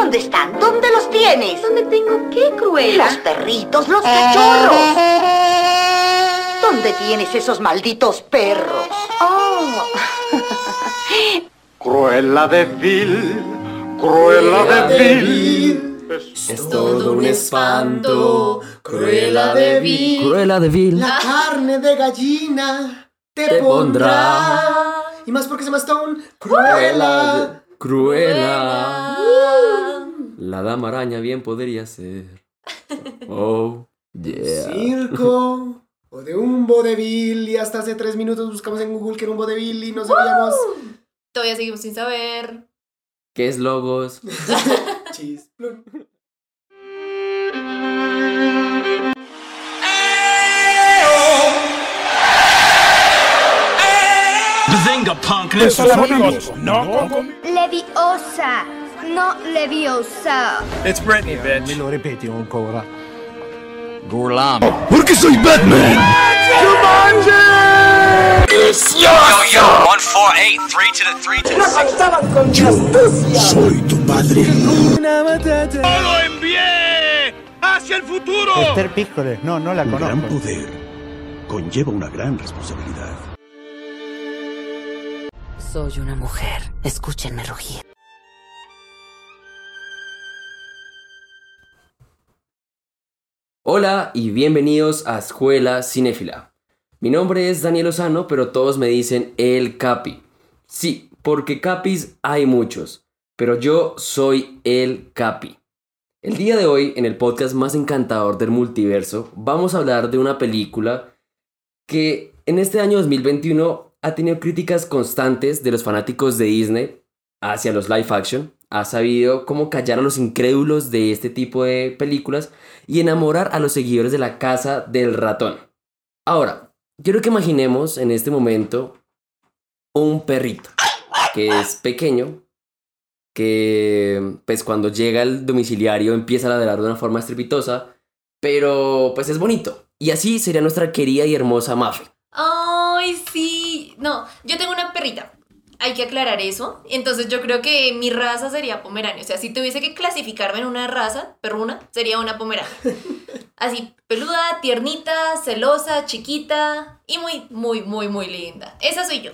¿Dónde están? ¿Dónde los tienes? ¿Dónde tengo qué, Cruella? Los perritos, los cachorros. ¿Dónde tienes esos malditos perros? Oh, Cruella de Vil, Cruella de Vil. Es todo un espanto, Cruella de Vil. Cruella de Vil. La carne de gallina te, Te pondrá. pondrá. Y más porque se llama Stone. Cruella. Cruella. La dama araña bien podría ser. Oh, yeah. Circo. O de un vodevil. Y hasta hace tres minutos buscamos en Google que era un vodevil y no sabíamos. Todavía seguimos sin saber. ¿Qué es logos? Chis. Leviosa, no Leviosa. Me lo ripeti ancora. Porque soy Batman. One four eight three to the three to the six. Soy tu padre. Esther Piccole, no, no la Un gran conozco. poder conlleva una gran responsabilidad. soy una mujer. Escúchenme rugir. Hola y bienvenidos a Escuela Cinéfila. Mi nombre es Daniel Lozano, pero todos me dicen el Capi. Sí, porque Capis hay muchos, pero yo soy el Capi. El día de hoy, en el podcast más encantador del multiverso, vamos a hablar de una película que en este año 2021 ha tenido críticas constantes de los fanáticos de Disney hacia los live action, ha sabido cómo callar a los incrédulos de este tipo de películas y enamorar a los seguidores de la casa del ratón. Ahora, quiero que imaginemos en este momento un perrito que es pequeño, que pues cuando llega al domiciliario empieza a ladrar de una forma estrepitosa, pero pues es bonito. Y así sería nuestra querida y hermosa Mafe. Ay, sí. No, yo tengo una perrita. Hay que aclarar eso. Entonces yo creo que mi raza sería pomerania. O sea, si tuviese que clasificarme en una raza, perruna, sería una pomerania. Así, peluda, tiernita, celosa, chiquita y muy, muy, muy, muy linda. Esa soy yo.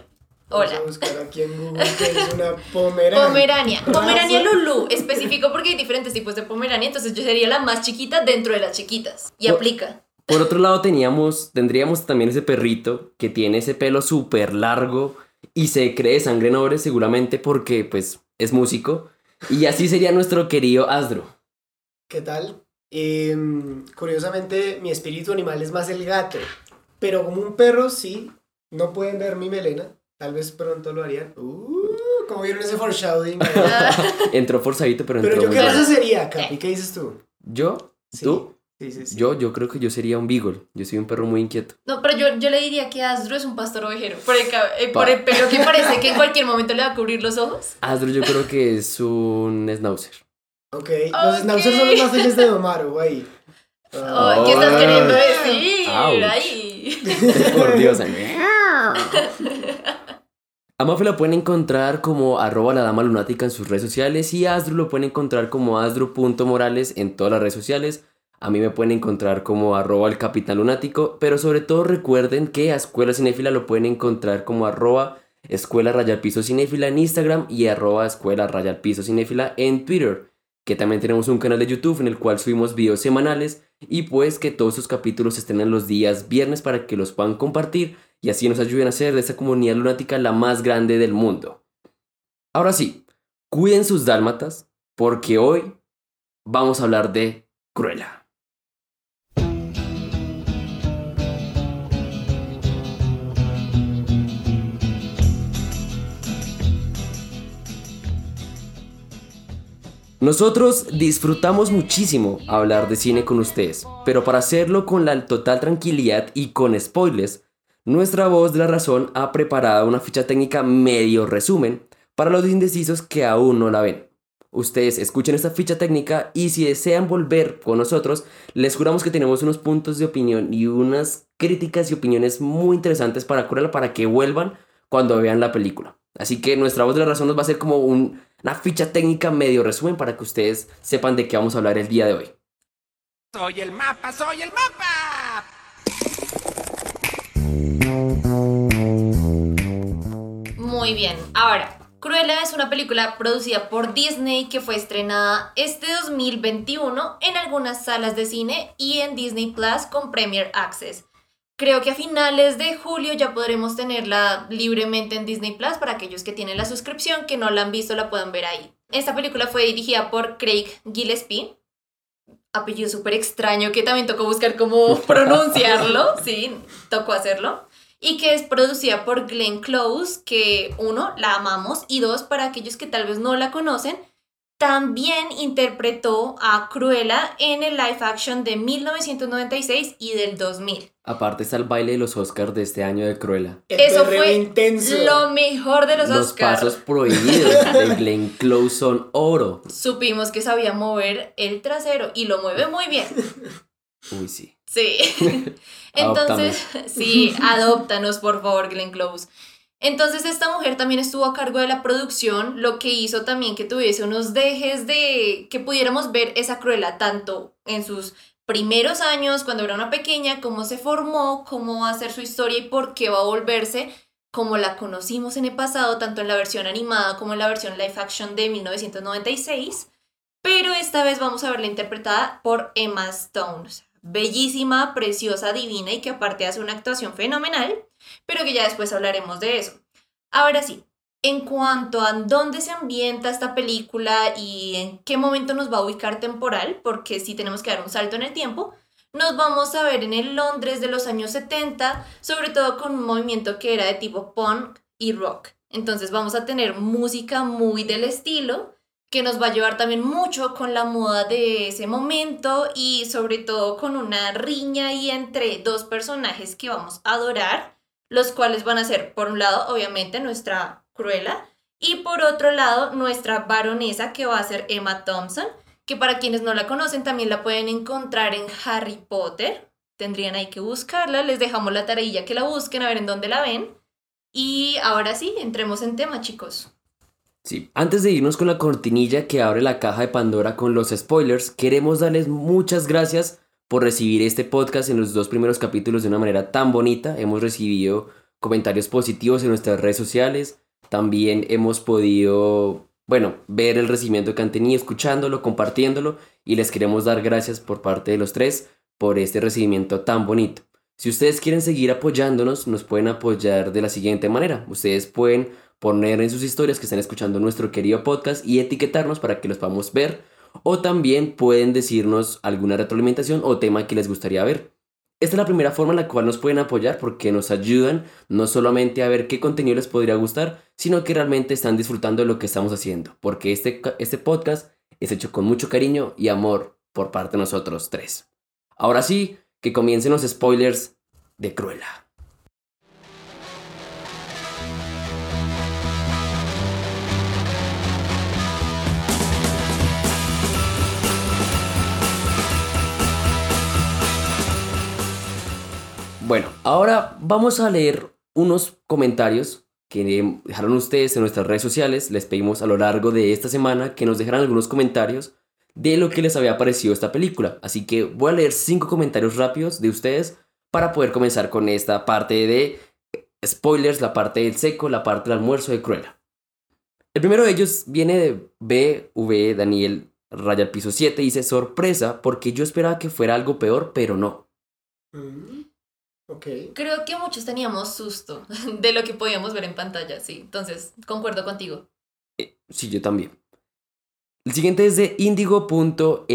Vamos Hola. a buscar aquí en Google que es una pomerania. Pomerania. Pomerania Raza. Lulu. Específico porque hay diferentes tipos de pomerania. Entonces yo sería la más chiquita dentro de las chiquitas. Y Oh. aplica. Por otro lado teníamos, tendríamos también ese perrito que tiene ese pelo súper largo y se cree sangre noble seguramente porque pues es músico. Y así sería nuestro querido Asdro. ¿Qué tal? Em, curiosamente, mi espíritu animal es más el gato. Pero como un perro, sí. No pueden ver mi melena. Tal vez pronto lo harían. Uh, como vieron ese foreshadowing. Entró forzadito, pero entró Pero yo qué raza sería, Capi. ¿Qué dices tú? ¿Yo? Sí. ¿Tú? Sí, sí, sí. Yo, yo creo que yo sería un beagle. Yo soy un perro muy inquieto. No, pero yo, yo le diría que Asdro es un pastor ovejero. Por el, eh, por Pa. el pelo que parece que en cualquier momento le va a cubrir los ojos. Asdro yo creo que es un schnauzer. Ok. Los schnauzers son los más felices de Omar, güey. Oh, ¿Qué estás queriendo decir? Ouch. Ahí. Por Dios. A Mafe la pueden encontrar como arroba la dama lunática en sus redes sociales y a Asdru lo pueden encontrar como asdru.morales en todas las redes sociales. A mí me pueden encontrar como arroba el capitán lunático, pero sobre todo recuerden que a Escuela Cinéfila lo pueden encontrar como arroba escuela raya al piso cinéfila en Instagram y arroba escuela raya al piso cinéfila en Twitter. Que también tenemos un canal de YouTube en el cual subimos videos semanales y pues que todos sus capítulos estén en los días viernes para que los puedan compartir y así nos ayuden a hacer de esta comunidad lunática la más grande del mundo. Ahora sí, cuiden sus dálmatas porque hoy vamos a hablar de Cruella. Nosotros disfrutamos muchísimo hablar de cine con ustedes, pero para hacerlo con la total tranquilidad y con spoilers, nuestra voz de la razón ha preparado una ficha técnica medio resumen para los indecisos que aún no la ven. Ustedes escuchen esta ficha técnica y si desean volver con nosotros, les juramos que tenemos unos puntos de opinión y unas críticas y opiniones muy interesantes para Cruella para que vuelvan cuando vean la película. Así que nuestra voz de la razón nos va a ser como un una ficha técnica medio resumen para que ustedes sepan de qué vamos a hablar el día de hoy. Soy el mapa, soy el mapa. Muy bien, ahora, Cruella es una película producida por Disney que fue estrenada este 2021 en algunas salas de cine y en Disney Plus con Premier Access. Creo que a finales de julio ya podremos tenerla libremente en Disney Plus para aquellos que tienen la suscripción, que no la han visto la puedan ver ahí. Esta película fue dirigida por Craig Gillespie, apellido súper extraño que también tocó buscar cómo pronunciarlo, sí, tocó hacerlo. Y que es producida por Glenn Close, que uno, la amamos, y dos, para aquellos que tal vez no la conocen, también interpretó a Cruella en el live action de 1996 y del 2000. Aparte está el baile de los Oscars de este año de Cruella. El Eso fue intenso. lo mejor de los, Los Oscars. pasos prohibidos de Glenn Close son oro. Supimos que sabía mover el trasero y lo mueve muy bien. Uy, sí. Sí. Entonces, sí, adóptanos por favor, Glenn Close. Entonces esta mujer también estuvo a cargo de la producción, lo que hizo también que tuviese unos dejes de que pudiéramos ver esa Cruella tanto en sus primeros años, cuando era una pequeña, cómo se formó, cómo va a ser su historia y por qué va a volverse como la conocimos en el pasado, tanto en la versión animada como en la versión live action de 1996. Pero esta vez vamos a verla interpretada por Emma Stone. Bellísima, preciosa, divina y que aparte hace una actuación fenomenal, pero que ya después hablaremos de eso. Ahora sí, en cuanto a dónde se ambienta esta película y en qué momento nos va a ubicar temporal, porque sí tenemos que dar un salto en el tiempo, nos vamos a ver en el Londres de los años 70, sobre todo con un movimiento que era de tipo punk y rock. Entonces vamos a tener música muy del estilo, que nos va a llevar también mucho con la moda de ese momento y sobre todo con una riña ahí entre dos personajes que vamos a adorar, los cuales van a ser, por un lado, obviamente, nuestra Cruella y por otro lado, nuestra baronesa que va a ser Emma Thompson, que para quienes no la conocen también la pueden encontrar en Harry Potter. Tendrían ahí que buscarla, les dejamos la tareilla que la busquen a ver en dónde la ven. Y ahora sí, entremos en tema, chicos. Sí, antes de irnos con la cortinilla que abre la caja de Pandora con los spoilers, queremos darles muchas gracias por recibir este podcast en los dos primeros capítulos de una manera tan bonita. Hemos recibido comentarios positivos en nuestras redes sociales. También hemos podido, bueno, ver el recibimiento que han tenido, escuchándolo, compartiéndolo. Y les queremos dar gracias por parte de los tres por este recibimiento tan bonito. Si ustedes quieren seguir apoyándonos, nos pueden apoyar de la siguiente manera. Ustedes pueden poner en sus historias que están escuchando nuestro querido podcast y etiquetarnos para que los podamos ver. O también pueden decirnos alguna retroalimentación o tema que les gustaría ver. Esta es la primera forma en la cual nos pueden apoyar porque nos ayudan no solamente a ver qué contenido les podría gustar, sino que realmente están disfrutando de lo que estamos haciendo. Porque este, este podcast es hecho con mucho cariño y amor por parte de nosotros tres. Ahora sí, que comiencen los spoilers de Cruella. Bueno, ahora vamos a leer unos comentarios que dejaron ustedes en nuestras redes sociales. Les pedimos a lo largo de esta semana que nos dejaran algunos comentarios de lo que les había parecido esta película. Así que voy a leer cinco comentarios rápidos de ustedes para poder comenzar con esta parte de spoilers, la parte del seco, la parte del almuerzo de Cruella. El primero de ellos viene de BV Daniel Raya piso 7 dice sorpresa porque yo esperaba que fuera algo peor, pero no. Mm, Creo que muchos teníamos susto de lo que podíamos ver en pantalla, sí. Entonces, concuerdo contigo. Sí, yo también. El siguiente es de indigo.le.vito.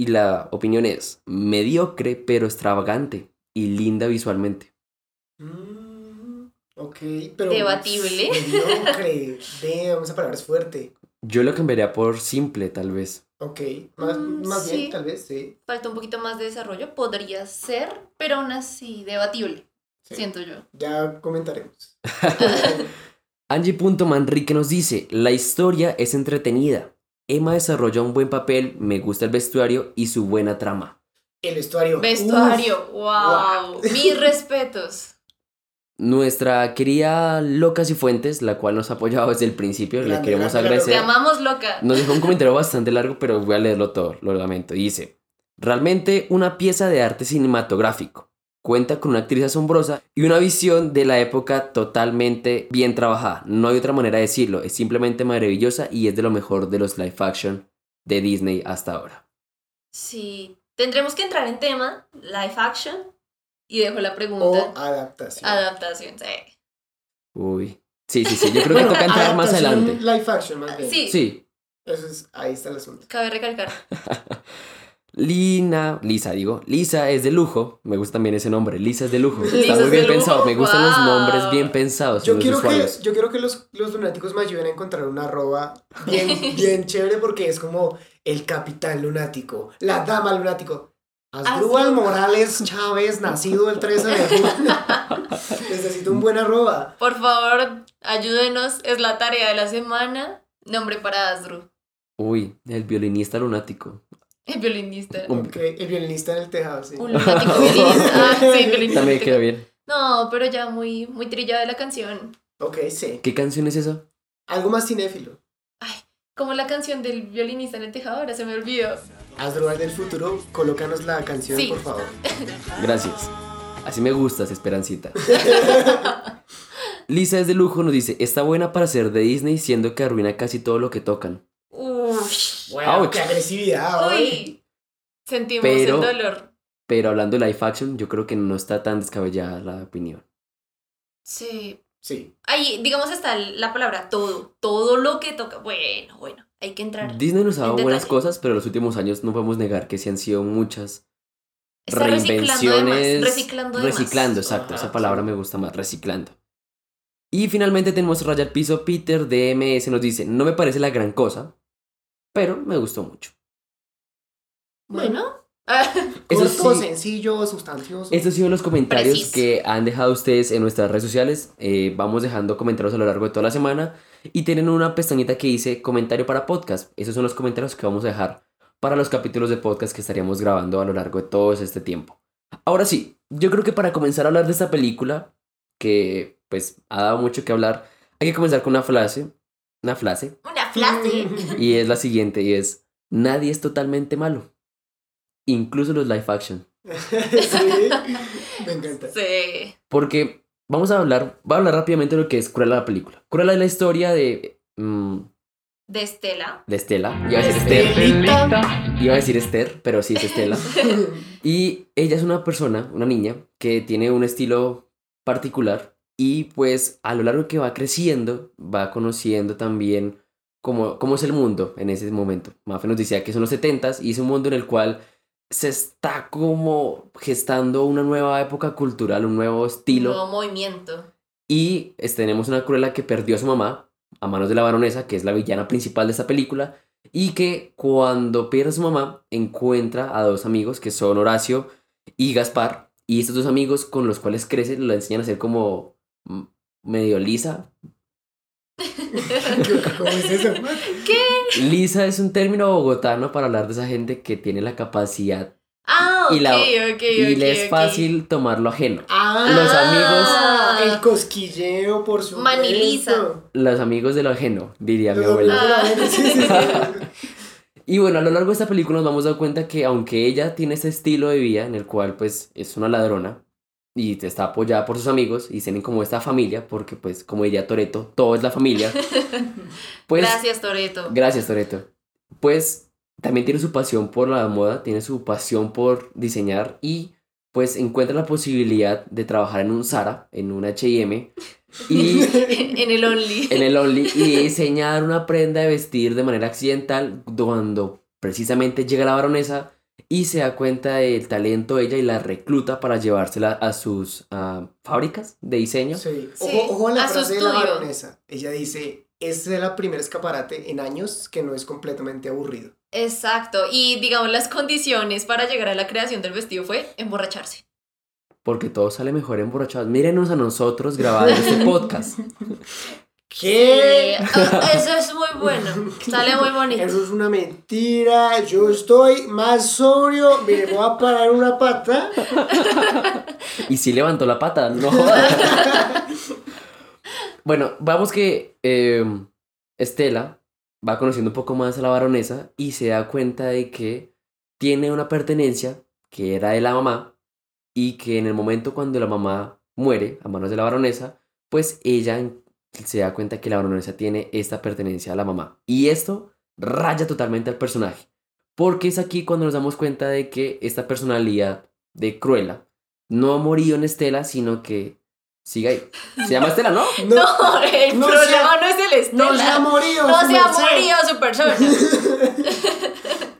Y la opinión es mediocre pero extravagante y linda visualmente. Mm, ok, pero. Debatible. Mediocre. Damn, esa palabra es fuerte. Yo lo cambiaría por simple, tal vez. Ok, más, Mm, más sí. bien, tal vez, sí. Falta un poquito más de desarrollo, podría ser, pero aún así debatible, Sí. siento yo. Ya comentaremos. Angie.manrique nos dice, la historia es entretenida. Emma desarrolla un buen papel, me gusta el vestuario y su buena trama. El vestuario. Vestuario, Uf, wow. Mis respetos. Nuestra querida Loca Cifuentes, la cual nos ha apoyado desde el principio, le Grande, queremos grande, agradecer. Te amamos loca. Nos dejó un comentario bastante largo, pero voy a leerlo todo, lo lamento. Y dice, realmente una pieza de arte cinematográfico. Cuenta con una actriz asombrosa y una visión de la época totalmente bien trabajada. No hay otra manera de decirlo, es simplemente maravillosa y es de lo mejor de los live action de Disney hasta ahora. Sí. Tendremos que entrar en tema, live action. Y dejo la O pregunta. adaptación. Adaptación, sí. Uy. Sí, sí, sí, yo creo que toca entrar más adelante. Live action, más bien. Sí, Sí. Eso es, ahí está el asunto. cabe recalcar. Lina, Lisa digo, Lisa es de lujo, me gusta también ese nombre, Lisa es de lujo, Lisa está muy es bien pensado, me gustan los nombres bien pensados, Yo quiero, que, yo quiero que los, los lunáticos me ayuden a encontrar una arroba bien, bien chévere porque es como el capitán lunático, la dama lunático. Asdrúbal. Morales Chávez, nacido el 13 de junio. Necesito un buen arroba. Por favor, ayúdenos. Es la tarea de la semana. Nombre para Asdru. Uy, el violinista lunático. El violinista. Un- Ok, el violinista en el tejado, sí. Un lunático violinista. Ah, sí, violinista. También queda bien. No, pero ya muy, muy trillada la canción. Ok, sí. ¿Qué canción es esa? Algo más cinéfilo. Como la canción del violinista en el tejado, ahora se me olvidó. Asdrúbal del futuro, colócanos la canción, Sí. por favor. Gracias. Así me gustas, Esperancita. Lisa es de lujo, nos dice, está buena para ser de Disney, siendo que arruina casi todo lo que tocan. Uy. Bueno, Ouch. qué agresividad, hoy. Uy. Sentimos Pero- el dolor. Pero hablando de live action, yo creo que no está tan descabellada la opinión. Sí. Sí. Ahí, digamos, está la palabra todo. Todo lo que toca. Bueno, bueno, hay que entrar. Disney nos ha dado En buenas detalle. cosas, pero en los últimos años no podemos negar que sí han sido muchas Está reciclando de más, reinvenciones. reciclando de más. Reciclando, exacto. Ajá, esa palabra sí. me gusta más, reciclando. Y finalmente tenemos Raya al Piso. Peter DMS nos dice: No me parece la gran cosa, pero me gustó mucho. Bueno. Sí, sencillo, sustancioso. estos han sido los comentarios Preciso. que han dejado ustedes en nuestras redes sociales. Eh, vamos dejando comentarios a lo largo de toda la semana. Y tienen una pestañita que dice comentario para podcast. Esos son los comentarios que vamos a dejar para los capítulos de podcast que estaríamos grabando a lo largo de todo este tiempo. Ahora sí, yo creo que para comenzar a hablar de esta película, que pues ha dado mucho que hablar, hay que comenzar con una frase. Una frase. una frase. Y es la siguiente, y es, nadie es totalmente malo. Incluso los live action. sí, me encanta. Sí. Porque vamos a hablar, voy a hablar rápidamente de lo que es Cruella la película. Cruella es la historia de, mm, De Estela. de Estela. Iba a decir Esther. Iba a decir Esther, pero sí es Estela. Y ella es una persona, una niña, que tiene un estilo particular y pues a lo largo que va creciendo, va conociendo también cómo, cómo es el mundo en ese momento. Mafe nos decía que son los 70s y es un mundo en el cual se está como gestando una nueva época cultural, un nuevo estilo. Nuevo movimiento. Y tenemos una Cruella que perdió a su mamá a manos de la baronesa, que es la villana principal de esta película, y que cuando pierde a su mamá encuentra a dos amigos que son Horacio y Gaspar, y estos dos amigos con los cuales crece le enseñan a ser como mm, medio lisa. ¿Cómo es eso? Lisa es un término bogotano para hablar de esa gente que tiene la capacidad Ah, ok, Y la- ok, y le es fácil tomarlo ajeno. Ah, Los amigos- El cosquilleo, por supuesto. Maniliza. Los amigos de lo ajeno, diría mi abuela. sí. Y bueno, a lo largo de esta película nos vamos a dar cuenta que aunque ella tiene este estilo de vida en el cual pues es una ladrona y está apoyada por sus amigos y tienen como esta familia, porque pues como diría Toreto, todo es la familia. Pues Gracias, Toreto. gracias Toreto. Pues también tiene su pasión por la moda, tiene su pasión por diseñar y pues encuentra la posibilidad de trabajar en un Zara, en un H&M y en el Only. en el Only y diseñar una prenda de vestir de manera accidental cuando precisamente llega la baronesa y se da cuenta del talento de ella y la recluta para llevársela a sus fábricas de diseño. Sí. Sí, Ojo, ojo a la a su frase de la baronesa. Ella dice, este es la primer escaparate en años que no es completamente aburrido. Exacto. Y digamos, las condiciones para llegar a la creación del vestido fue emborracharse. Porque todo sale mejor emborrachados. Mírenos a nosotros grabando este podcast. ¿Qué? Sí, ah, Eso es muy bueno. Sale muy bonito. Eso es una mentira. Yo estoy más sobrio. Me voy a parar una pata. Y sí levantó la pata, no jodas. bueno, vamos que eh, Estela va conociendo un poco más a la baronesa y se da cuenta de que tiene una pertenencia que era de la mamá y que en el momento cuando la mamá muere a manos de la baronesa, pues ella en- se da cuenta que la baronesa tiene esta pertenencia a la mamá. Y esto raya totalmente al personaje. Porque es aquí cuando nos damos cuenta de que esta personalidad de Cruella no ha morido en Estela, sino que sigue ahí. Se llama Estela, ¿no? No, el no problema ha- no es el Estela. no se ha morido, No se ha morido su persona.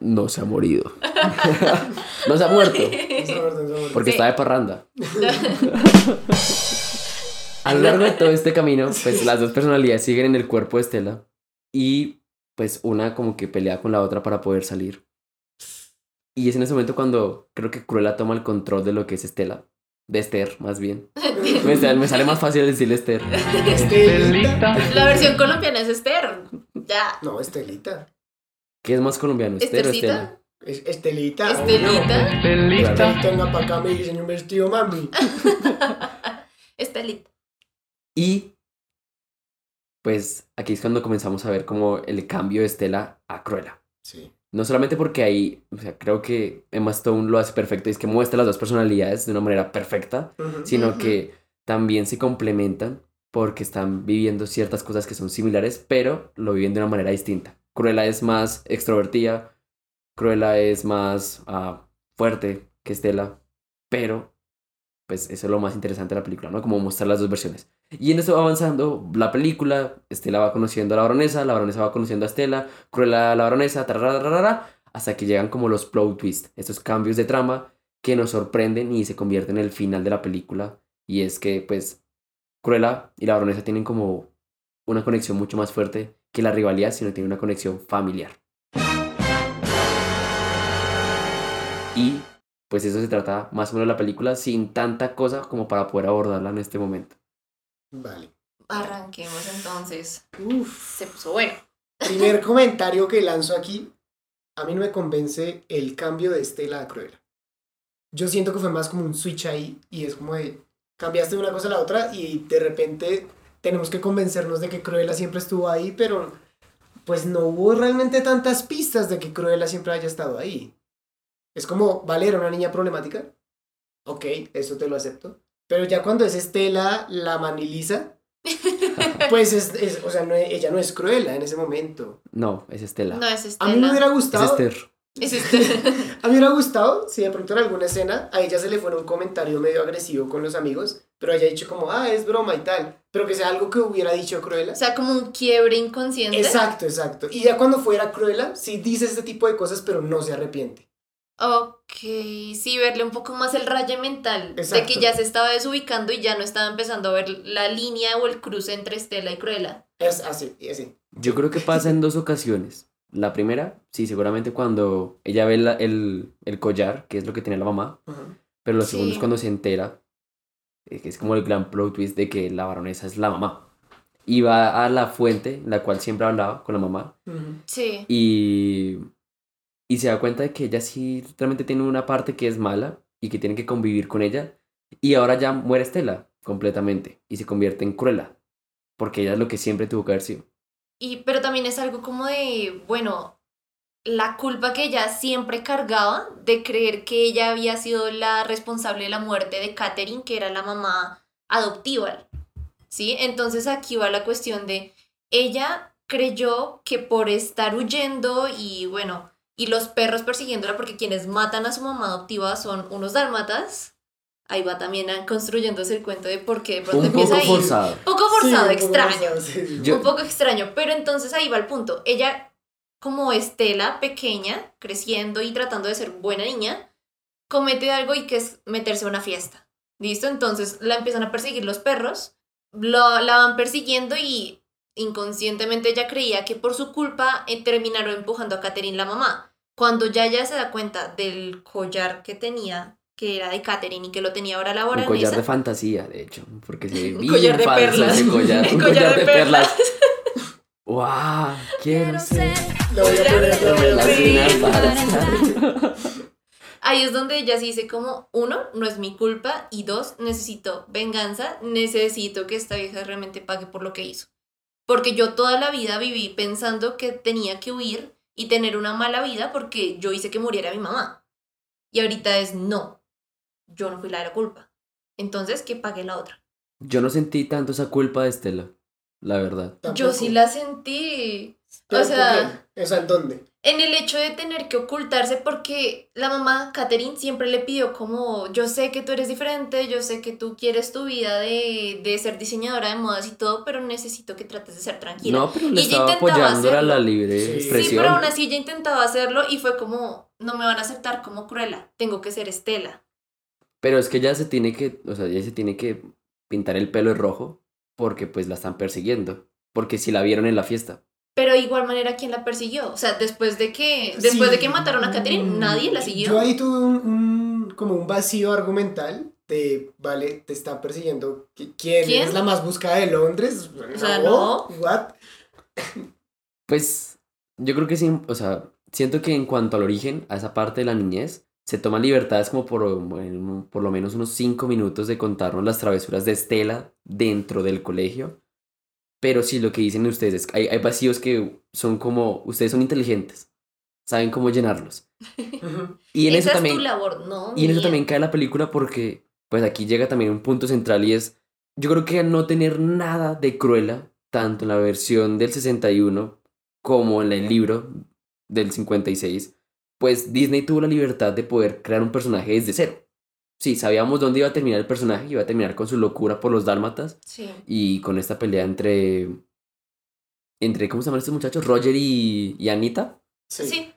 No se ha morido. no se ha muerto. Porque Sí. está de parranda. A lo largo de todo este camino, pues las dos personalidades siguen en el cuerpo de Estela y pues una como que pelea con la otra para poder salir. Y es en ese momento cuando creo que Cruella toma el control de lo que es Estela. De Esther, más bien. Me sale, me sale más fácil decirle Esther. Estelita. La versión colombiana es Esther. Ya. No, Estelita. ¿Qué es más colombiano? ¿Esther o Estela? Es- Estelita. ¿Estelita? Estelita. para acá me dicen un vestido, mami. Estelita. Y pues aquí es cuando comenzamos a ver como el cambio de Estela a Cruella. Sí. No solamente porque ahí, o sea, creo que Emma Stone lo hace perfecto y es que muestra las dos personalidades de una manera perfecta, sino que también se complementan porque están viviendo ciertas cosas que son similares, pero lo viven de una manera distinta. Cruella es más extrovertida, Cruella es más ah, fuerte que Estela, pero pues eso es lo más interesante de la película, ¿no? Como mostrar las dos versiones. Y en esto va avanzando la película, Estela va conociendo a la baronesa, la baronesa va conociendo a Estela, Cruella a la baronesa, hasta que llegan como los plot twists, estos cambios de trama que nos sorprenden y se convierten en el final de la película. Y es que, pues, Cruella y la baronesa tienen como una conexión mucho más fuerte que la rivalidad, sino tienen una conexión familiar. Y pues eso se trata más o menos de la película sin tanta cosa como para poder abordarla en este momento. Vale. Arranquemos entonces. Uf. Se puso bueno. Primer comentario que lanzo aquí. A mí no me convence el cambio de Estela a Cruella. Yo siento que fue más como un switch ahí y es como de cambiaste de una cosa a la otra y de repente tenemos que convencernos de que Cruella siempre estuvo ahí, pero pues no hubo realmente tantas pistas de que Cruella siempre haya estado ahí. Es como, vale, era una niña problemática. Ok, eso te lo acepto. Pero ya cuando es Estela la maniliza, pues es, es- o sea, no, ella no es Cruella en ese momento. No, es Estela. No es A Estela. mí me hubiera es gustado. Esther. Es Estela. A mí me hubiera gustado si de pronto en alguna escena a ella se le fuera un comentario medio agresivo con los amigos, pero haya dicho como, ah, es broma y tal, pero que sea algo que hubiera dicho Cruella. O sea, como un quiebre inconsciente. Exacto, exacto. Y ya cuando fuera Cruella, sí dice este tipo de cosas, pero no se arrepiente. Ok, sí, verle un poco más el raye mental. De que ya se estaba desubicando y ya no estaba empezando a ver la línea o el cruce entre Estela y Cruella. Es así, y así. Yo creo que pasa en dos ocasiones. La primera, sí, seguramente cuando ella ve la- el, el collar, que es lo que tenía la mamá, pero lo Sí. segundo es cuando se entera, eh, que es como el gran plot twist de que la baronesa es la mamá. Y va a la fuente, la cual siempre hablaba con la mamá. Sí. y, y se da cuenta de que ella sí realmente tiene una parte que es mala y que tiene que convivir con ella. Y ahora ya muere Estela completamente y se convierte en Cruella, porque ella es lo que siempre tuvo que haber sido. Pero también es algo como de, bueno, la culpa que ella siempre cargaba de creer que ella había sido la responsable de la muerte de Catherine, que era la mamá adoptiva. ¿Sí? Entonces aquí va la cuestión de, ella creyó que por estar huyendo y bueno, y los perros persiguiéndola porque quienes matan a su mamá adoptiva son unos dálmatas. Ahí va también construyéndose el cuento de por qué de pronto Un empieza poco ahí. forzado. Poco forzado, Sí, un poco extraño forzado, sí, sí. Yo- un poco extraño, pero entonces ahí va el punto. Ella, como Estela, pequeña, creciendo y tratando de ser buena niña, comete algo y que es meterse a una fiesta. ¿Listo? Entonces la empiezan a perseguir los perros, lo- la van persiguiendo y inconscientemente ella creía que por su culpa eh, terminaron empujando a Catherine la mamá. Cuando ya ella se da cuenta del collar que tenía que era de Catherine y que lo tenía ahora la Un collar de fantasía, de hecho, porque se ve bien collar de falso perlas. ese collar. Un Un collar de perlas. ¡Wow! Quiero ser. Lo voy a poner, para- Ahí es donde ella sí dice como, uno, no es mi culpa, y dos, necesito venganza, necesito que esta vieja realmente pague por lo que hizo. Porque yo toda la vida viví pensando que tenía que huir y tener una mala vida porque yo hice que muriera mi mamá. Y ahorita es no, yo no fui la de la culpa. Entonces, que pague la otra. Yo no sentí tanto esa culpa de Estela, la verdad. Yo sí la sentí. ¿Pero O sea, sea, ¿en dónde? En el hecho de tener que ocultarse porque la mamá, Catherine, siempre le pidió como, yo sé que tú eres diferente, yo sé que tú quieres tu vida de, de ser diseñadora de modas y todo, pero necesito que trates de ser tranquila. No, pero le Y estaba apoyando a la libre Sí. expresión. Sí, pero aún así ella intentaba hacerlo y fue como, no me van a aceptar como Cruella, tengo que ser Estela. Pero es que ella se tiene que, o sea, ella se tiene que pintar el pelo de rojo porque pues la están persiguiendo. Porque si la vieron en la fiesta. Pero de igual manera, ¿quién la persiguió? O sea, después de que, después Sí. de que mataron a Catherine, Mm, nadie la siguió. Yo ahí tuve un, un- como un vacío argumental de, vale, te están persiguiendo. ¿qui- ¿Quién, ¿Quién? es la más buscada de Londres? O sea, no. What? Pues yo creo que sí, o sea, siento que en cuanto al origen, a esa parte de la niñez, se toman libertades como por, bueno, por lo menos unos cinco minutos de contarnos las travesuras de Estela dentro del colegio. Pero sí, lo que dicen ustedes es que hay, hay vacíos que son como, ustedes son inteligentes, saben cómo llenarlos. Y en Esa eso es también... tu labor, ¿no? Y en eso también cae la película porque, pues aquí llega también un punto central y es, yo creo que al no tener nada de Cruella, tanto en la versión del 61 como en el libro del 56, pues Disney tuvo la libertad de poder crear un personaje desde cero. Sí, sabíamos dónde iba a terminar el personaje, iba a terminar con su locura por los dálmatas Sí. y con esta pelea entre, entre ¿cómo se llaman estos muchachos? Roger y, y Anita sí.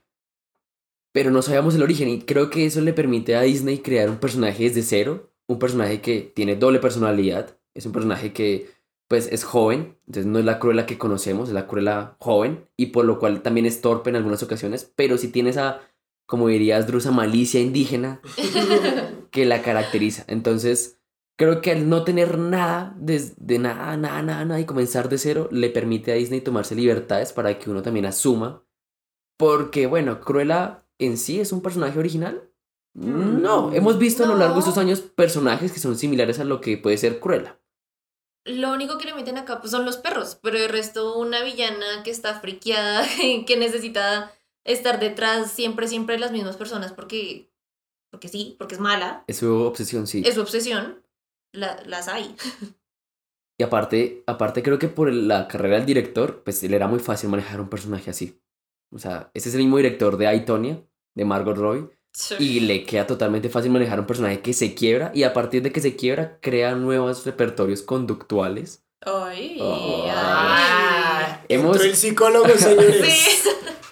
pero no sabíamos el origen y creo que eso le permite a Disney crear un personaje desde cero, un personaje que tiene doble personalidad, es un personaje que pues es joven, entonces no es la Cruella que conocemos, es la Cruella joven y por lo cual también es torpe en algunas ocasiones, pero sí tiene esa, como dirías, drusa malicia indígena que la caracteriza. Entonces, creo que al no tener nada, de, de nada, nada, nada, nada y comenzar de cero, le permite a Disney tomarse libertades para que uno también asuma. Porque, bueno, Cruella en sí es un personaje original. No, hemos visto a lo largo de estos años personajes que son similares a lo que puede ser Cruella. Lo único que le meten acá pues, son los perros, pero el resto una villana que está friqueada, que necesita estar detrás siempre, siempre de las mismas personas porque, porque sí, porque es mala, Es su obsesión, sí. es su obsesión, la- las hay. Y aparte, aparte creo que por la carrera del director, pues le era muy fácil manejar un personaje así. O sea, ese es el mismo director de I, Tonya, de Margot Robbie. Y le queda totalmente fácil manejar un personaje que se quiebra y a partir de que se quiebra crea nuevos repertorios conductuales. Ay, Oh. ay. Hemos- entró el psicólogo, señores. Sí.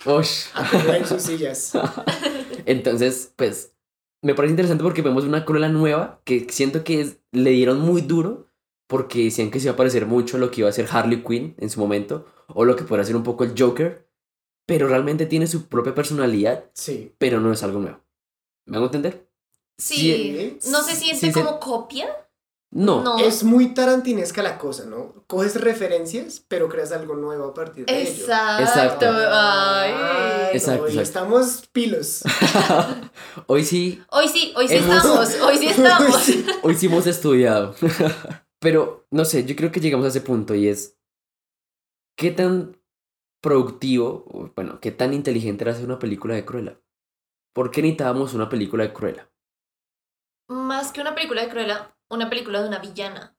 Ush. Acomoden sus sillas. Entonces, pues, me parece interesante porque vemos una Cruella nueva que siento que es- le dieron muy duro porque decían que se iba a parecer mucho a lo que iba a ser Harley Quinn en su momento o lo que podría ser un poco el Joker, pero realmente tiene su propia personalidad, Sí. pero no es algo nuevo. ¿Me hago entender? Sí. ¿No se siente sí se- como copia? No. No. Es muy tarantinesca la cosa, ¿no? Coges referencias, pero creas algo nuevo a partir de ello. Exacto. Exacto. Ay. Ay, Exacto, no, y exacto. estamos pilos. Hoy sí, Hoy sí, hoy sí Hemos- estamos, hoy sí estamos. hoy sí hemos estudiado. Pero, no sé, yo creo que llegamos a ese punto y es, ¿qué tan productivo, bueno, qué tan inteligente era hacer una película de Cruella? ¿Por qué necesitábamos una película de Cruella? Más que una película de Cruella, una película de una villana.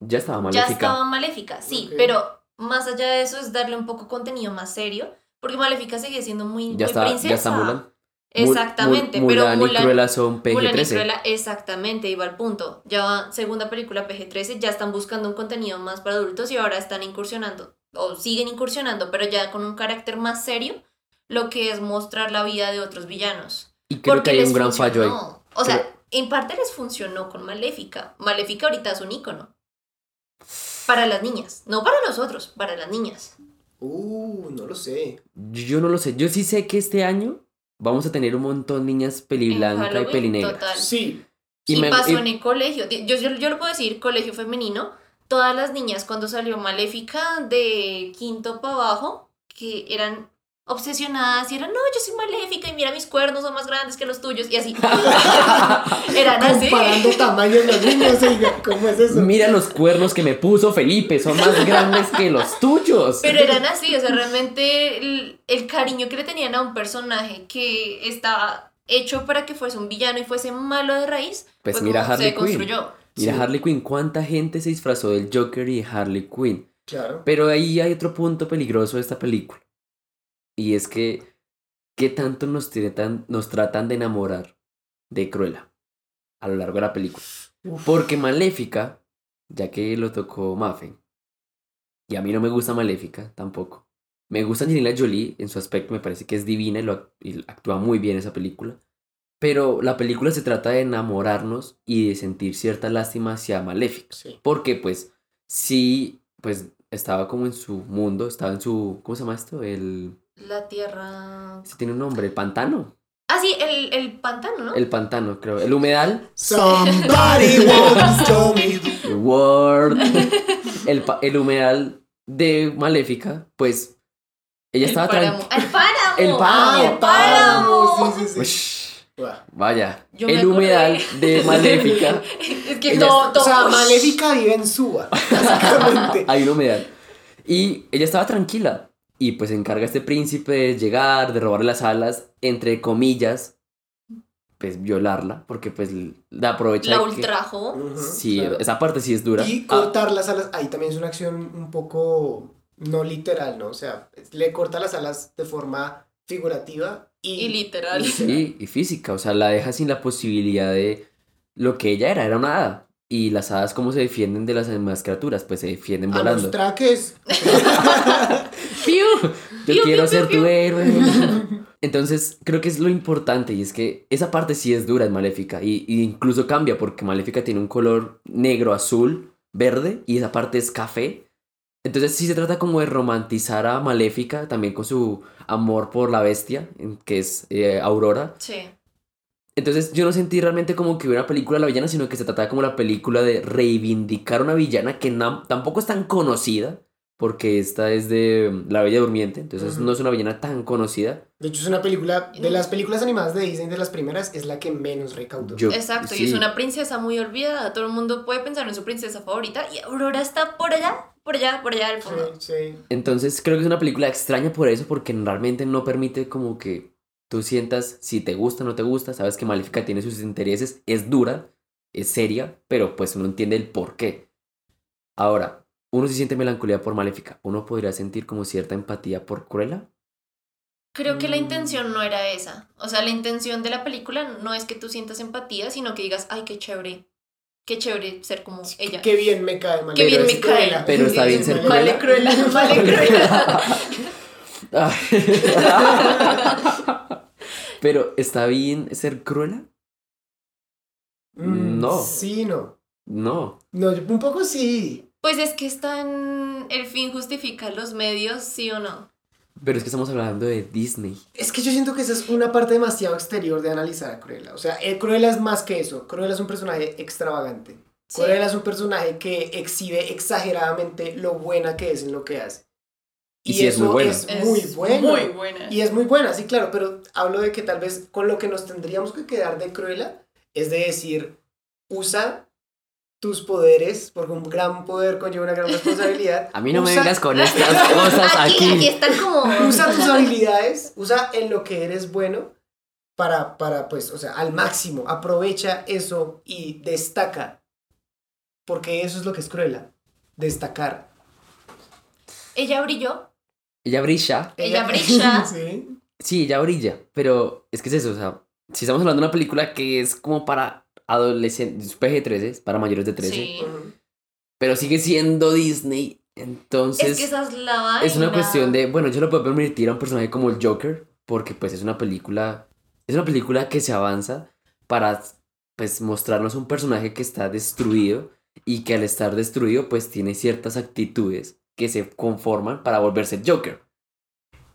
Ya estaba Ya maléfica. estaba Maléfica, sí, pero más allá de eso es darle un poco contenido más serio, porque Maléfica sigue siendo muy, Ya muy está, princesa. ya está Mulan. Mul- Exactamente, Mul- pero Mulan y Cruella son Mulan y PG-13. Cruella, exactamente, iba al punto. Ya va, segunda película PG-13, ya están buscando un contenido más para adultos y ahora están incursionando, o siguen incursionando, pero ya con un carácter más serio, lo que es mostrar la vida de otros villanos. Y creo Porque que hay un gran fallo ahí. O sea, Pero- en parte les funcionó con Maléfica. Maléfica ahorita es un ícono. Para las niñas. No para nosotros, para las niñas. Uh, no lo sé. Yo no lo sé. Yo sí sé que este año vamos a tener un montón de niñas peli En blanca y Halloween, peli negra. Total. Sí, Y, me- pasó y- en el colegio. Yo, yo, yo lo puedo decir, colegio femenino. Todas las niñas cuando salió Maléfica de quinto para abajo, que eran obsesionadas y eran, no, yo soy maléfica y mira mis cuernos son más grandes que los tuyos y así. eran así. Comparando tamaños los niños, ¿cómo es eso? Mira los cuernos que me puso Felipe, son más grandes que los tuyos. Pero eran así, o sea, realmente el, el cariño que le tenían a un personaje que estaba hecho para que fuese un villano y fuese malo de raíz, Pues mira como Harley se Quinn. construyó. Mira Sí. Harley Quinn, cuánta gente se disfrazó del Joker y de Harley Quinn. Claro. Pero ahí hay otro punto peligroso de esta película. Y es que, ¿qué tanto nos, tratan, nos tratan de enamorar de Cruella a lo largo de la película? Porque Maléfica, ya que lo tocó Mafe, y a mí no me gusta Maléfica tampoco. Me gusta Angelina Jolie en su aspecto, me parece que es divina y, lo, y actúa muy bien esa película. Pero la película se trata de enamorarnos y de sentir cierta lástima hacia Maléfica. Sí. Porque pues sí, pues estaba como en su mundo, estaba en su, ¿cómo se llama esto? El, La tierra... sí tiene un nombre, el pantano. Ah, sí, el, el pantano, ¿no? El pantano, creo. El humedal. Somebody once told me. Word. el, el humedal de Maléfica, pues ella el estaba páramo. tranquila. ¡El páramo! El páramo. ¡Ah, el páramo! Sí, sí, sí. Vaya, Yo el humedal de Maléfica. Es que Ella- todo, todo... O sea, Maléfica vive en Suba, básicamente. Hay un humedal. Y ella estaba tranquila. Y pues se encarga este príncipe de llegar, de robarle las alas, entre comillas, pues violarla, porque pues la aprovecha. La de que- ultrajo. Ujú, Sí, claro. esa parte sí es dura. Y Ah, cortar las alas, ahí también es una acción un poco no literal, ¿no? O sea, le corta las alas de forma figurativa y, Y literal. sí, y física, o sea, la deja sin la posibilidad de lo que ella era, era una hada. Y las hadas, ¿cómo se defienden de las demás criaturas? Pues se defienden A volando. los traques. ¡Piu! Yo Piu, quiero piu, ser piu, tu piu. héroe. Entonces, creo que es lo importante y es que esa parte sí es dura en Maléfica y, y incluso cambia porque Maléfica tiene un color negro, azul, verde y esa parte es café. Entonces sí se trata como de romantizar a Maléfica también con su amor por la bestia, que es eh, Aurora. Sí. Entonces yo no sentí realmente como que hubiera una película de la villana, sino que se trataba como la película de reivindicar una villana que tampoco es tan conocida, porque esta es de mm, La Bella Durmiente, entonces no es una villana tan conocida. De hecho, es una película, de las películas animadas de Disney, de las primeras, es la que menos recaudó. Yo- Exacto, y es una princesa muy olvidada. Todo el mundo puede pensar en su princesa favorita y Aurora está por allá, por allá, por allá al fondo. Sí, sí. Entonces creo que es una película extraña por eso, porque realmente no permite como que tú sientas si te gusta o no te gusta, sabes que Maléfica tiene sus intereses, es dura, es seria, pero pues uno entiende el por qué. Ahora, uno sí siente melancolía por Maléfica, uno podría sentir como cierta empatía por Cruella. Creo que la Mm. intención no era esa. O sea, la intención de la película no es que tú sientas empatía, sino que digas, ay, qué chévere. Qué chévere ser como ella. Qué bien me cae, Maléfica. Qué bien me cae. Cruella. Pero está bien ser Vale, cruela, vale, cruela. Ay. Pero está bien ser Cruella? Mm, No. Sí, no. No. No, un poco sí. Pues es que está en el fin justifica los medios, sí o no. Pero es que estamos hablando de Disney. Es que yo siento que esa es una parte demasiado exterior de analizar a Cruella. O sea, eh, Cruella es más que eso. Cruella es un personaje extravagante. Sí. Cruella es un personaje que exhibe exageradamente lo buena que es en lo que hace. Y sí es muy buena. es muy bueno. Muy buena. Y es muy buena, sí, claro, pero hablo de que tal vez con lo que nos tendríamos que quedar de Cruella es de decir, usa tus poderes, porque un gran poder conlleva una gran responsabilidad. A mí no me Usa- vengas con estas cosas Aquí, aquí. aquí está como... Usa tus habilidades, usa en lo que eres bueno para, para, pues, o sea, al máximo. Aprovecha eso y destaca. Porque eso es lo que es Cruella. Destacar. Ella brilló. Ella brilla. Ella brilla. sí. Sí, ella brilla. Pero es que es eso, o sea, si estamos hablando de una película que es como para adolescentes, PG-13, para mayores de 13, Sí. Pero sigue siendo Disney, Es entonces que esa es la vaina. es una cuestión de, bueno, yo lo puedo permitir a un personaje como el Joker, porque pues es una película, es una película que se avanza para pues mostrarnos un personaje que está destruido y que al estar destruido pues tiene ciertas actitudes que se conforman para volverse el Joker.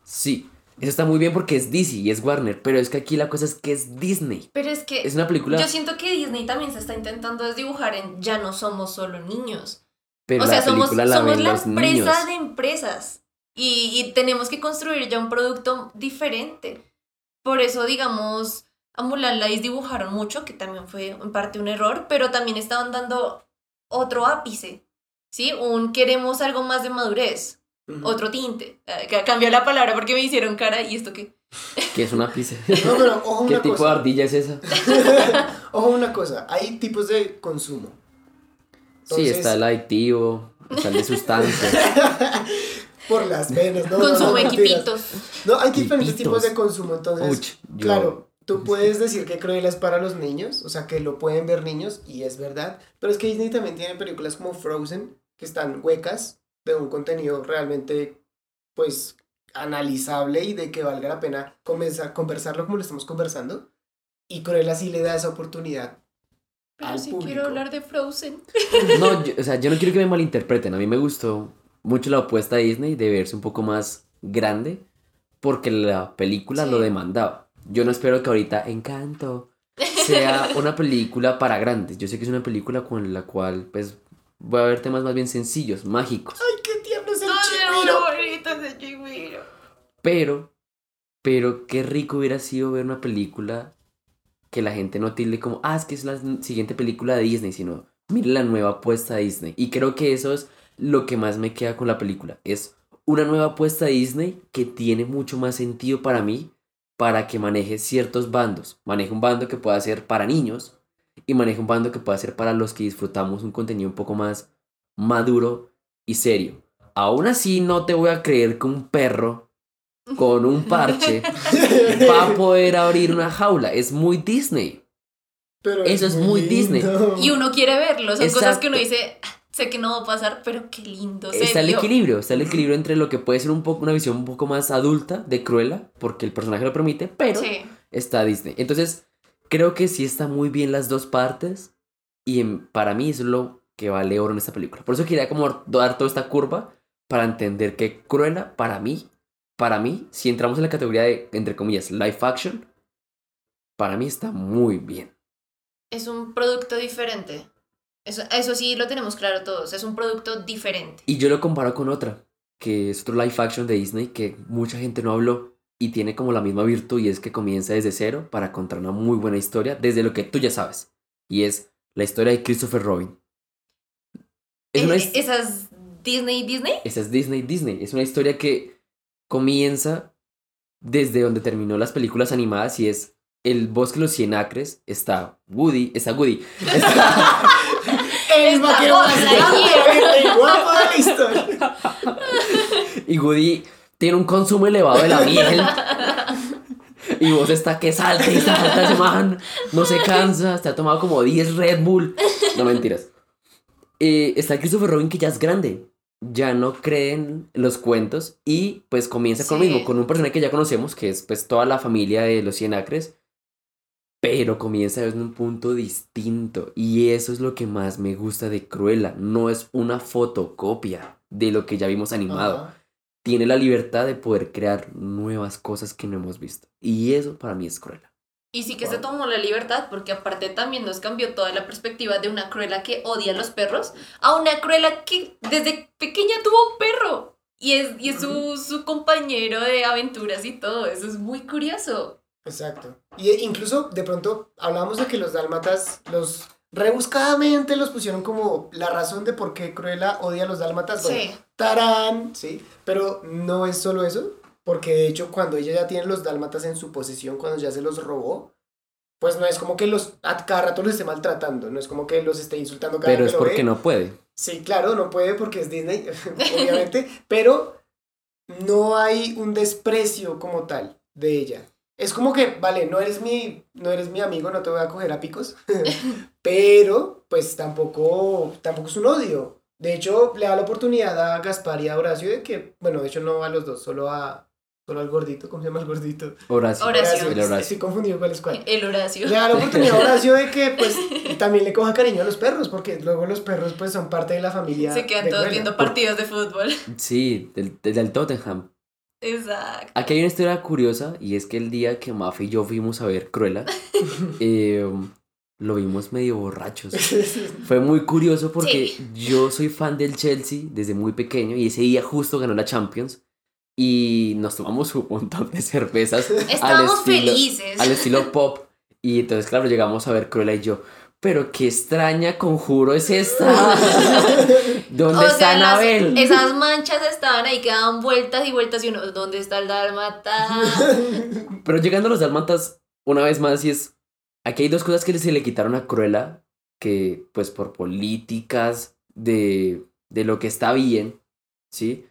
Sí, Eso está muy bien porque es DC y es Warner, pero es que aquí la cosa es que es Disney. Pero es que Es una película, yo siento que Disney también se está intentando desdibujar en ya no somos solo niños. pero o sea, la somos, la somos la empresa niños. de empresas y, y tenemos que construir ya un producto diferente. Por eso, digamos, a Mulan la desdibujaron mucho, que también fue en parte un error, pero también estaban dando otro ápice, ¿sí? Un queremos algo más de madurez, otro tinte. Eh, que Cambió la palabra porque me hicieron cara y esto qué. Que es una pizza. No, pero ojo ¿Qué una tipo de ardilla es esa? Ojo una cosa. Hay tipos de consumo. sí, está el adictivo, está el de sustancias. Por las venas, ¿no? Consumo no, de mentiras. equipitos. No, hay diferentes tipos de consumo, entonces. Uch, yo- Claro, tú puedes decir que Cruella es para los niños, o sea, que lo pueden ver niños, y es verdad. Pero es que Disney también tiene películas como Frozen, que están huecas, de un contenido realmente, pues, analizable y de que valga la pena comenzar, conversarlo como lo estamos conversando. Y Cruella sí le da esa oportunidad. Pero al sí público. quiero hablar de Frozen. No, yo- o sea, yo no quiero que me malinterpreten. A mí me gustó mucho la apuesta de Disney de verse un poco más grande porque la película Sí. lo demandaba. Yo no espero que ahorita Encanto sea una película para grandes. Yo sé que es una película con la cual, pues, voy a ver temas más bien sencillos, mágicos. ¡Ay, qué tierno es el de Chigüiro. Pero, pero qué rico hubiera sido ver una película que la gente no tilde como, ah, es que es la siguiente película de Disney, sino, mire la nueva apuesta de Disney. Y creo que eso es lo que más me queda con la película. Es una nueva apuesta de Disney que tiene mucho más sentido para mí para que maneje ciertos bandos. Maneje un bando que pueda ser para niños y maneje un bando que pueda ser para los que disfrutamos un contenido un poco más maduro y serio. Aún así, no te voy a creer que un perro con un parche va a poder abrir una jaula. Es muy Disney. Pero Eso es muy Disney. Y uno quiere verlo. Son cosas que uno dice, "Ah, sé que no va a pasar, pero qué lindo. Se Está el vio". equilibrio, está el equilibrio entre lo que puede ser un poco una visión un poco más adulta de Cruella, porque el personaje lo permite, pero Sí. está Disney. Entonces, creo que sí está muy bien las dos partes y en- para mí es lo que vale oro en esta película. Por eso quería como dar toda esta curva para entender que Cruella para mí, para mí, si entramos en la categoría de entre comillas live action, para mí está muy bien. Es un producto diferente. Eso, eso sí lo tenemos claro todos. Es un producto diferente. Y yo lo comparo con otra, que es otro live action de Disney que mucha gente no habló y tiene como la misma virtud y es que comienza desde cero para contar una muy buena historia desde lo que tú ya sabes. Y es la historia de Christopher Robin. Es una Eh, his- ¿Esas Disney Disney? esa es Disney Disney. Es una historia que comienza desde donde terminó las películas animadas y es el bosque de los cien acres. Está Woody, está Woody. Está, Y guapo de la historia. y Woody tiene un consumo elevado de la miel. Y vos está que salta y salta ese man. No se cansa. Se ha tomado como 10 Red Bull. No mentiras. Eh, está Christopher Robin que ya es grande. Ya no creen los cuentos. Y pues comienza con lo Sí. mismo. Con un personaje que ya conocemos. Que es pues toda la familia de los Cien Acres. Pero comienza desde un punto distinto. Y eso es lo que más me gusta de Cruella. No es una fotocopia de lo que ya vimos animado tiene la libertad de poder crear nuevas cosas que no hemos visto. Y eso para mí es cruel. Y sí que se tomó la libertad, porque aparte también nos cambió toda la perspectiva de una Cruella que odia a los perros a una Cruella que desde pequeña tuvo un perro. Y es, y es su, su compañero de aventuras y todo. Eso es muy curioso. Exacto. Y eh, incluso de pronto hablábamos de que los dálmatas, los rebuscadamente los pusieron como la razón de por qué Cruella odia a los dálmatas. Bueno, Sí. tarán, sí. Pero no es solo eso, porque de hecho cuando ella ya tiene los dálmatas en su posesión, cuando ya se los robó, pues no es como que los a cada rato los esté maltratando, no es como que los esté insultando cada Pero vez es porque ve. no puede. Sí, claro, no puede porque es Disney, obviamente, pero no hay un desprecio como tal de ella. Es como que, vale, no eres mi, no eres mi amigo, no te voy a coger a picos, pero pues tampoco, tampoco es un odio. De hecho, le da la oportunidad a Gaspar y a Horacio de que, bueno, de hecho no a los dos, solo a, solo al gordito, ¿cómo se llama el gordito? Horacio. Horacio. El Horacio. Estoy confundido cuál es cuál. El Horacio. Le da la oportunidad a Horacio de que pues también le coja cariño a los perros, porque luego los perros pues son parte de la familia. Se quedan todos viendo partidos de fútbol. Sí, del, del Tottenham. Exacto. Aquí hay una historia curiosa y es que el día que Mafe y yo fuimos a ver Cruella, eh, lo vimos medio borrachos. Fue muy curioso porque yo soy fan del Chelsea desde muy pequeño y ese día justo ganó la Champions y nos tomamos un montón de cervezas Estábamos felices. al estilo pop y entonces claro llegamos a ver Cruella y yo pero qué extraña conjuro es esta. ¿Dónde O está sea, las- Anabel? esas manchas estaban ahí que daban vueltas y vueltas y uno, ¿dónde está el dálmata? Pero llegando a los dálmatas, una vez más, y es. Aquí hay dos cosas que se le quitaron a Cruella, que pues por políticas de, de lo que está bien, ¿sí?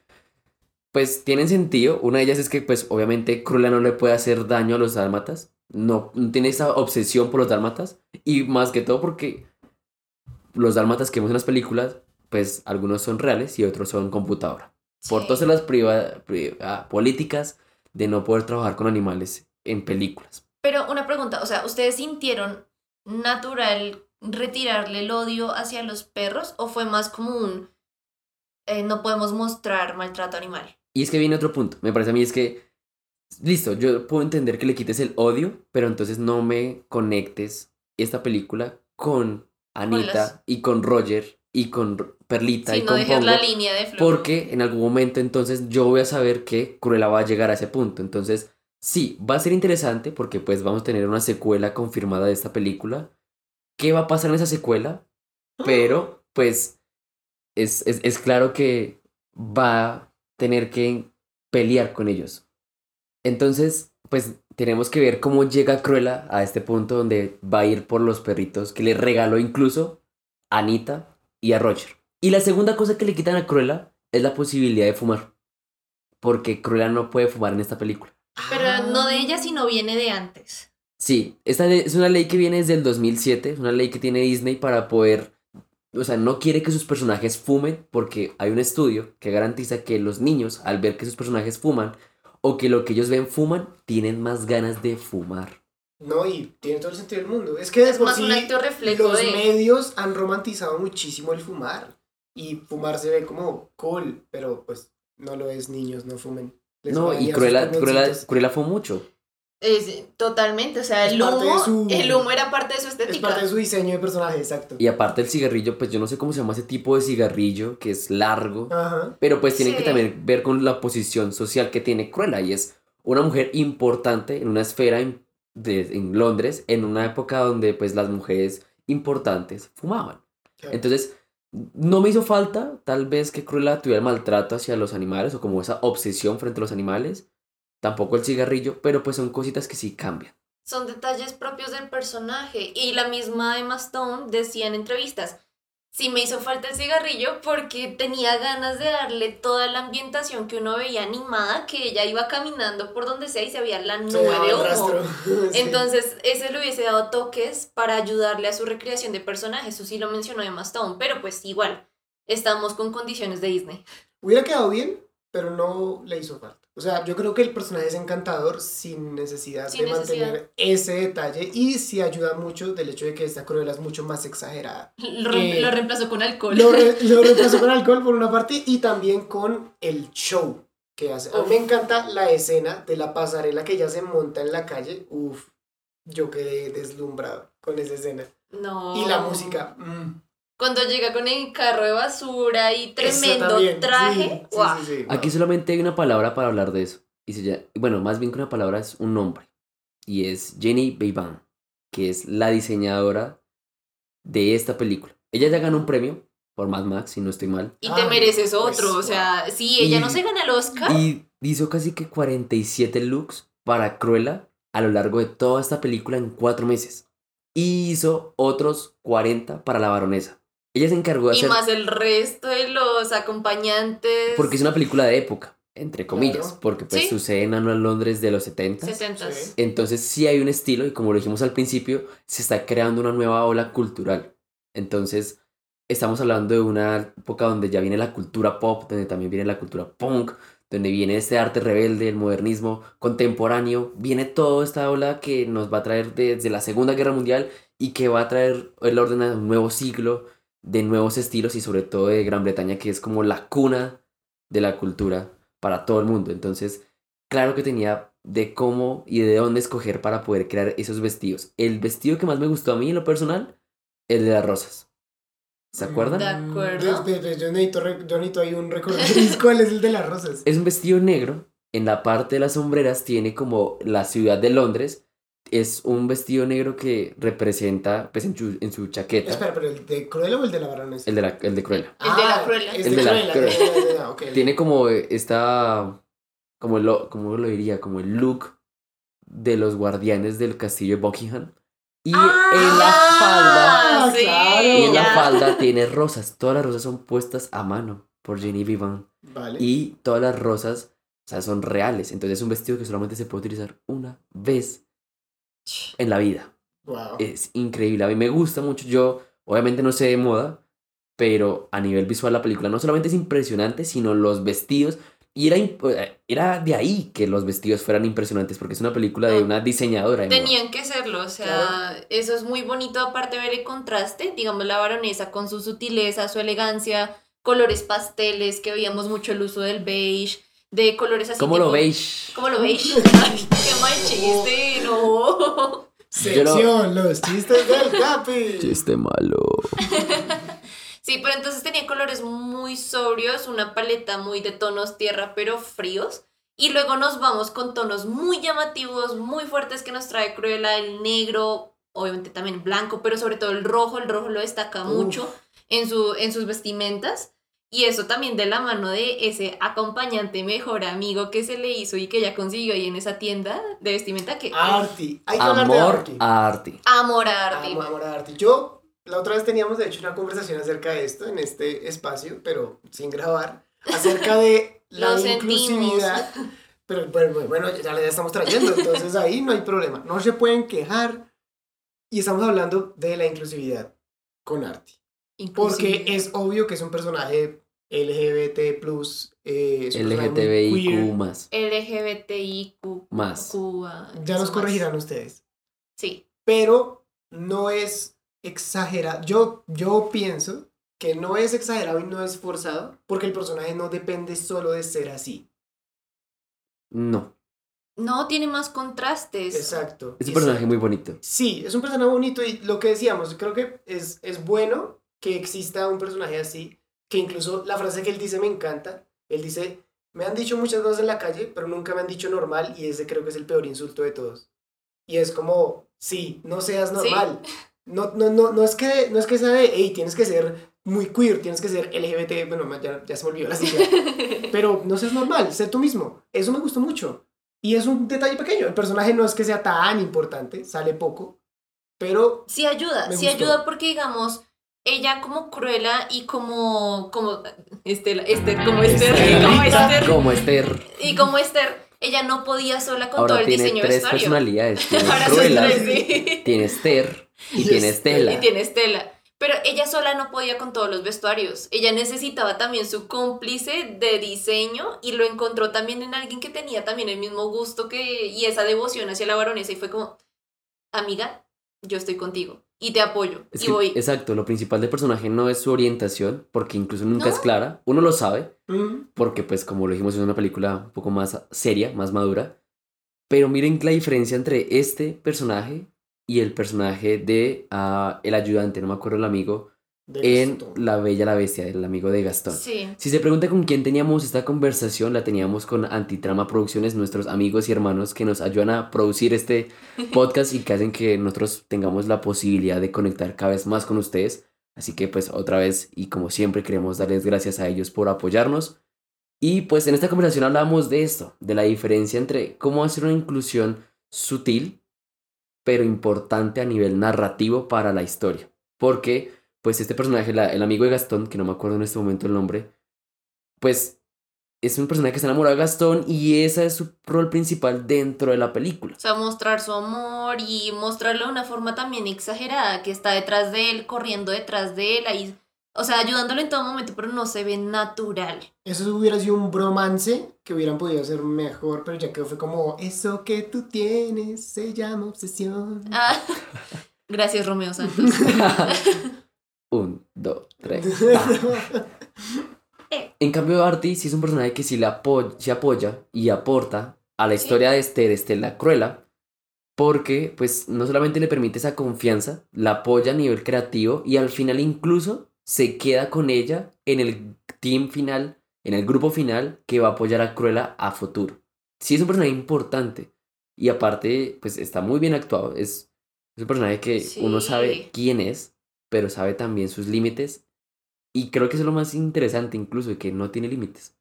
Pues tienen sentido. Una de ellas es que pues obviamente Cruella no le puede hacer daño a los dálmatas. No, no tiene esa obsesión por los dálmatas. Y más que todo porque los dálmatas que vemos en las películas, pues algunos son reales y otros son computadora. Por todas las priva- pri- ah, políticas de no poder trabajar con animales en películas. Pero una pregunta, o sea, ¿ustedes sintieron natural retirarle el odio hacia los perros o fue más como un eh, no podemos mostrar maltrato animal? Y es que viene otro punto, me parece a mí es que, listo, yo puedo entender que le quites el odio, pero entonces no me conectes esta película con Anita y con Roger y con Perlita Si y no con Pongo, la línea de flor. porque en algún momento entonces yo voy a saber que Cruella va a llegar a ese punto. Entonces, sí, va a ser interesante porque pues vamos a tener una secuela confirmada de esta película. ¿Qué va a pasar en esa secuela? Pero, pues, es, es, es claro que va a tener que pelear con ellos. Entonces, pues, tenemos que ver cómo llega Cruella a este punto donde va a ir por los perritos que le regaló incluso a Anita y a Roger. Y la segunda cosa que le quitan a Cruella es la posibilidad de fumar. Porque Cruella no puede fumar en esta película. Pero no de ella, sino viene de antes. Sí, esta ley- es una ley que viene desde el 2007, es una ley que tiene Disney para poder, o sea, no quiere que sus personajes fumen porque hay un estudio que garantiza que los niños al ver que sus personajes fuman o que lo que ellos ven fuman, tienen más ganas de fumar. No, y tiene todo el sentido del mundo. Es que de Es por más sí un acto reflejo los de- medios han romantizado muchísimo el fumar. Y fumar se ve como cool, pero pues no lo es, niños, no fumen. Les No, y Cruella, Cruella. Cruella fue mucho. Es, totalmente, o sea, Es el humo, su- el humo era parte de su Es estética. parte de su diseño de personaje, exacto. Y aparte el cigarrillo, pues yo no sé cómo se llama ese tipo de cigarrillo, que es largo. Ajá. Pero pues tiene que también ver con la posición social que tiene Cruella y es una mujer importante en una esfera en, de- en Londres en una época donde pues las mujeres importantes fumaban. Claro. Entonces no me hizo falta tal vez que Cruella tuviera maltrato hacia los animales o como esa obsesión frente a los animales. Tampoco el cigarrillo, pero pues son cositas que sí cambian. Son detalles propios del personaje. Y la misma Emma Stone decía en entrevistas, sí me hizo falta el cigarrillo porque tenía ganas de darle toda la ambientación que uno veía animada, que ella iba caminando por donde sea y se veía la nube de humo. Sí. Entonces, ese le hubiese dado toques para ayudarle a su recreación de personajes. Eso sí lo mencionó Emma Stone, pero pues igual, estamos con condiciones de Disney. Hubiera quedado bien, pero no le hizo falta. O sea, yo creo que el personaje es encantador sin necesidad Sin de necesidad. mantener ese detalle y sí ayuda mucho del hecho de que esta Cruella es mucho más exagerada. Lo, re- Eh, lo reemplazó con alcohol. Lo, re- lo reemplazó con alcohol por una parte y también con el show que hace. A mí me encanta la escena de la pasarela que ella se monta en la calle. Uf, yo quedé deslumbrado con esa escena. No. Y la música. mm, Cuando llega con el carro de basura y tremendo traje. sí, sí, ¡guau! sí, sí, Aquí wow. solamente hay una palabra para hablar de eso. Y se llama- bueno, más bien que una palabra es un nombre. Y es Jenny Bevan, que es la diseñadora de esta película. Ella ya ganó un premio por Mad Max, si no estoy mal. Y te Ah, mereces pues, otro. o sea, sí, ella Y- no se gana el Oscar. Y hizo casi que 47 looks para Cruella a lo largo de toda esta película en cuatro meses. Y hizo otros 40 para la baronesa. Ella se encargó de Y hacer... más el resto de los acompañantes. Porque es una película de época, entre comillas. Claro. Porque pues Sí. sucede en Ano- Londres de los 70. 70 Sí. Entonces sí hay un estilo y como lo dijimos al principio, se está creando una nueva ola cultural. Entonces estamos hablando de una época donde ya viene la cultura pop, donde también viene la cultura punk, donde viene este arte rebelde, el modernismo contemporáneo, viene toda esta ola que nos va a traer desde la Segunda Guerra Mundial y que va a traer el orden a un nuevo siglo de nuevos estilos y sobre todo de Gran Bretaña que es como la cuna de la cultura para todo el mundo. Entonces claro que tenía de cómo y de dónde escoger para poder crear esos vestidos. El vestido que más me gustó a mí en lo personal, el de las rosas. ¿Se acuerdan? De acuerdo. Yo, necesito, yo necesito ahí un récord. ¿Cuál es el de las rosas? Es un vestido negro. En la parte de las sombreras tiene como la ciudad de Londres. Es un vestido negro que representa, pues en su, en su chaqueta, Espera, pero ¿el de Cruella o el de la baronesa? el de, la, el de Cruella. El de la Cruella. Es El de de la Cruella. Cruella. ya, ya, ya, ya, ok. Tiene como esta, como lo, como lo diría, como el look de los guardianes del castillo de Buckingham. Y en la falda, Ah, sí, claro. y en la falda tiene rosas. Todas las rosas son puestas a mano por Jenny Vivan. Vale. Y todas las rosas, o sea, son reales. Entonces es un vestido que solamente se puede utilizar una vez en la vida. Wow. Es increíble. A mí me gusta mucho. Yo, obviamente, no sé de moda, pero a nivel visual la película no solamente es impresionante, sino los vestidos. Y era, era de ahí que los vestidos fueran impresionantes, porque es una película de una diseñadora. de moda. Tenían que serlo, o sea, eso es muy bonito, aparte ver el contraste, digamos, la baronesa con su sutileza, su elegancia, colores pasteles, que veíamos mucho el uso del beige, de colores así. ¿Cómo lo veis? ¿Cómo lo veis? Qué mal chiste, no. Sección, los chistes del Capi. Chiste malo. Sí, pero entonces tenía colores muy sobrios, una paleta muy de tonos tierra, pero fríos. Y luego nos vamos con tonos muy llamativos, muy fuertes que nos trae Cruella, el negro, obviamente también blanco, pero sobre todo el rojo, el rojo lo destaca Uf. mucho en, su, en sus vestimentas. Y eso también de la mano de ese acompañante mejor amigo que se le hizo y que ella consiguió ahí en esa tienda de vestimenta que... Arti. Hay que hablar de Amor Arti. a. Amor a Arti. Amo, amor a Arti. Yo, la otra vez teníamos de hecho una conversación acerca de esto en este espacio, pero sin grabar, acerca de la Lo sentimos. inclusividad. Pero bueno, bueno, bueno, ya la estamos trayendo, entonces ahí no hay problema. No se pueden quejar. Y estamos hablando de la inclusividad con Arti. Porque es obvio que es un personaje LGBT, eh, personaje muy LGTBIQ más. LGBTIQ. Más. Cuba, Ya nos más. corregirán ustedes. Sí. pero no es exagerado. Yo, yo pienso que no es exagerado y no es forzado, porque el personaje no depende solo de ser así. No. No, tiene más contrastes. Exacto. Es un personaje muy bonito. Sí, es un personaje bonito y lo que decíamos, creo que es, es bueno que exista un personaje así, que incluso la frase que él dice me encanta. Él dice, me han dicho muchas cosas en la calle, pero nunca me han dicho normal y ese creo que es el peor insulto de todos. Y es como, sí, no seas normal. No, no, no, no, es que, no es que sea de, hey, tienes que ser muy queer, tienes que ser LGBT, bueno, ya, ya se me olvidó la sigla. pero no seas normal, sé tú mismo. Eso me gustó mucho. Y es un detalle pequeño. El personaje no es que sea tan importante, sale poco, pero Sí ayuda, sí ayuda porque digamos, ella como Cruella y como, como Estela, Esther, como Esther, como Esther, Como Esther. y como Esther, ella no podía sola con todo el tiene diseño tres vestuario. personalidades. Tiene Ahora son Cruella, tres, sí. tiene Esther y, Y tiene Estela. Estela. Y tiene Estela. Pero ella sola no podía con todos los vestuarios. Ella necesitaba también su cómplice de diseño y lo encontró también en alguien que tenía también el mismo gusto que y esa devoción hacia la baronesa y fue como, amiga, yo estoy contigo y te apoyo Es y que, voy. Exacto, lo principal del personaje no es su orientación, porque incluso nunca ¿No? es clara. Uno lo sabe, porque pues como lo dijimos es una película un poco más seria, más madura. Pero miren la diferencia entre este personaje y el personaje de ah, el ayudante, no me acuerdo el amigo, en. La Bella y la Bestia, el amigo de Gastón. Sí. Si se pregunta con quién teníamos esta conversación, la teníamos con Antitrama Producciones, nuestros amigos y hermanos que nos ayudan a producir este podcast y que hacen que nosotros tengamos la posibilidad de conectar cada vez más con ustedes. Así que pues otra vez y como siempre queremos darles gracias a ellos por apoyarnos. Y pues en esta conversación hablamos de esto, de la diferencia entre cómo hacer una inclusión sutil, pero importante a nivel narrativo para la historia. Porque pues este personaje, la- el amigo de Gastón, que no me acuerdo en este momento el nombre, pues es un personaje que está enamorado de Gastón y ese es su rol principal dentro de la película. O sea, mostrar su amor y mostrarlo de una forma también exagerada, que está detrás de él, corriendo detrás de él, ahí, o sea, ayudándolo en todo momento, pero no se ve natural. Eso hubiera sido un bromance que hubieran podido hacer mejor, pero ya que fue como, eso que tú tienes se llama obsesión. Ah, gracias, Romeo Santos. Un, dos, tres. va. En cambio, Artie sí es un personaje que sí le apoya, se apoya y aporta a la historia de Esther, Estela Cruella, porque pues no solamente le permite esa confianza, la apoya a nivel creativo y al final incluso se queda con ella en el team final, en el grupo final que va a apoyar a Cruella a futuro. Sí es un personaje importante y aparte pues está muy bien actuado, es, es un personaje que uno sabe quién es, pero sabe también sus límites y creo que eso es lo más interesante incluso, de que no tiene límites.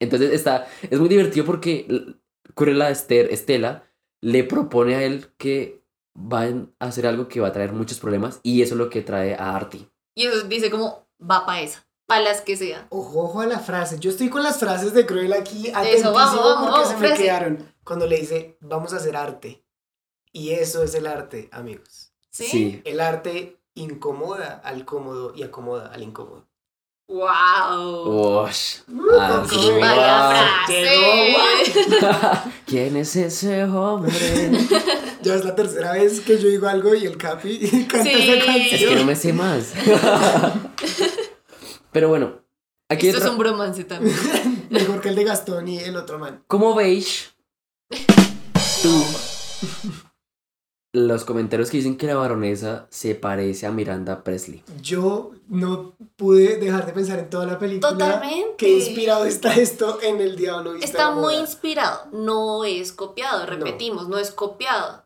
Entonces está, es muy divertido porque Cruella Esther, Estela le propone a él que van a hacer algo que va a traer muchos problemas y eso es lo que trae a Artie. Y eso dice como, va para esa, para las que sea. Ojo, ojo a la frase. Yo estoy con las frases de Cruella aquí Eso, atentísimo vamos, vamos, porque vamos, se me frase. quedaron. Cuando le dice, vamos a hacer arte. Y eso es el arte, amigos. ¿Sí? El arte incomoda al cómodo y acomoda al incómodo. ¡Wow! Ush, Uh, así va. frase. ¿Quién es ese hombre? Ya es la tercera vez que yo digo algo y el Capi canta Sí. esa canción. Es que no me sé más. Pero bueno, aquí Esto es un bromance también. Mejor que el de Gastón y el otro man. ¿Cómo veis tú los comentarios que dicen que la baronesa se parece a Miranda Presley? Yo no pude dejar de pensar en toda la película. Totalmente. Qué inspirado está esto en El Diablo Viste Está la muy inspirado, no es copiado, repetimos, no, es copiado.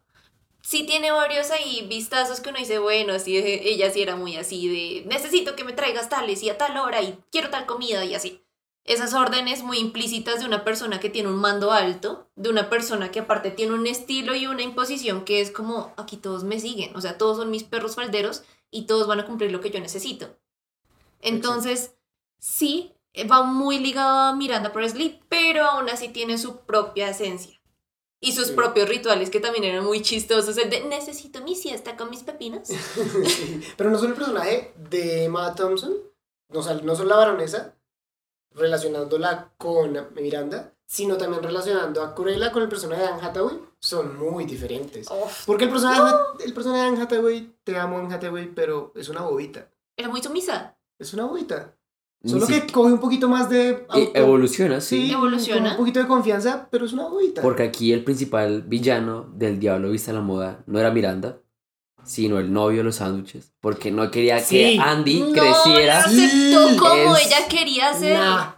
Sí tiene varios ahí vistazos que uno dice, bueno, sí, ella sí era muy así de, necesito que me traigas tales y a tal hora y quiero tal comida y así. Esas órdenes muy implícitas de una persona que tiene un mando alto, de una persona que aparte tiene un estilo y una imposición que es como, aquí todos me siguen, o sea, todos son mis perros falderos y todos van a cumplir lo que yo necesito. Entonces, sí, va muy ligado a Miranda Presley, pero aún así tiene su propia esencia. Y sus Sí. propios rituales que también eran muy chistosos. El de necesito mi siesta con mis pepinos. Pero no solo el personaje de Emma Thompson, no, sal- no solo la baronesa, relacionándola con Miranda, sino también relacionando a Cruella con el personaje de Anne Hathaway, son muy diferentes. Uf, Porque el personaje, el personaje de Anne Hathaway, te amo Anne Hathaway, pero es una bobita. era muy sumisa. Es una bobita. Solo que si- coge un poquito más de... auto- evoluciona, sí. Sí, Evoluciona. con un poquito de confianza, pero es una bobita. Porque aquí el principal villano del Diablo Vista a la Moda no era Miranda, sino el novio de los sándwiches. Porque no quería Sí. que Andy no creciera. lo aceptó Sí, como es- ella quería ser. Nah.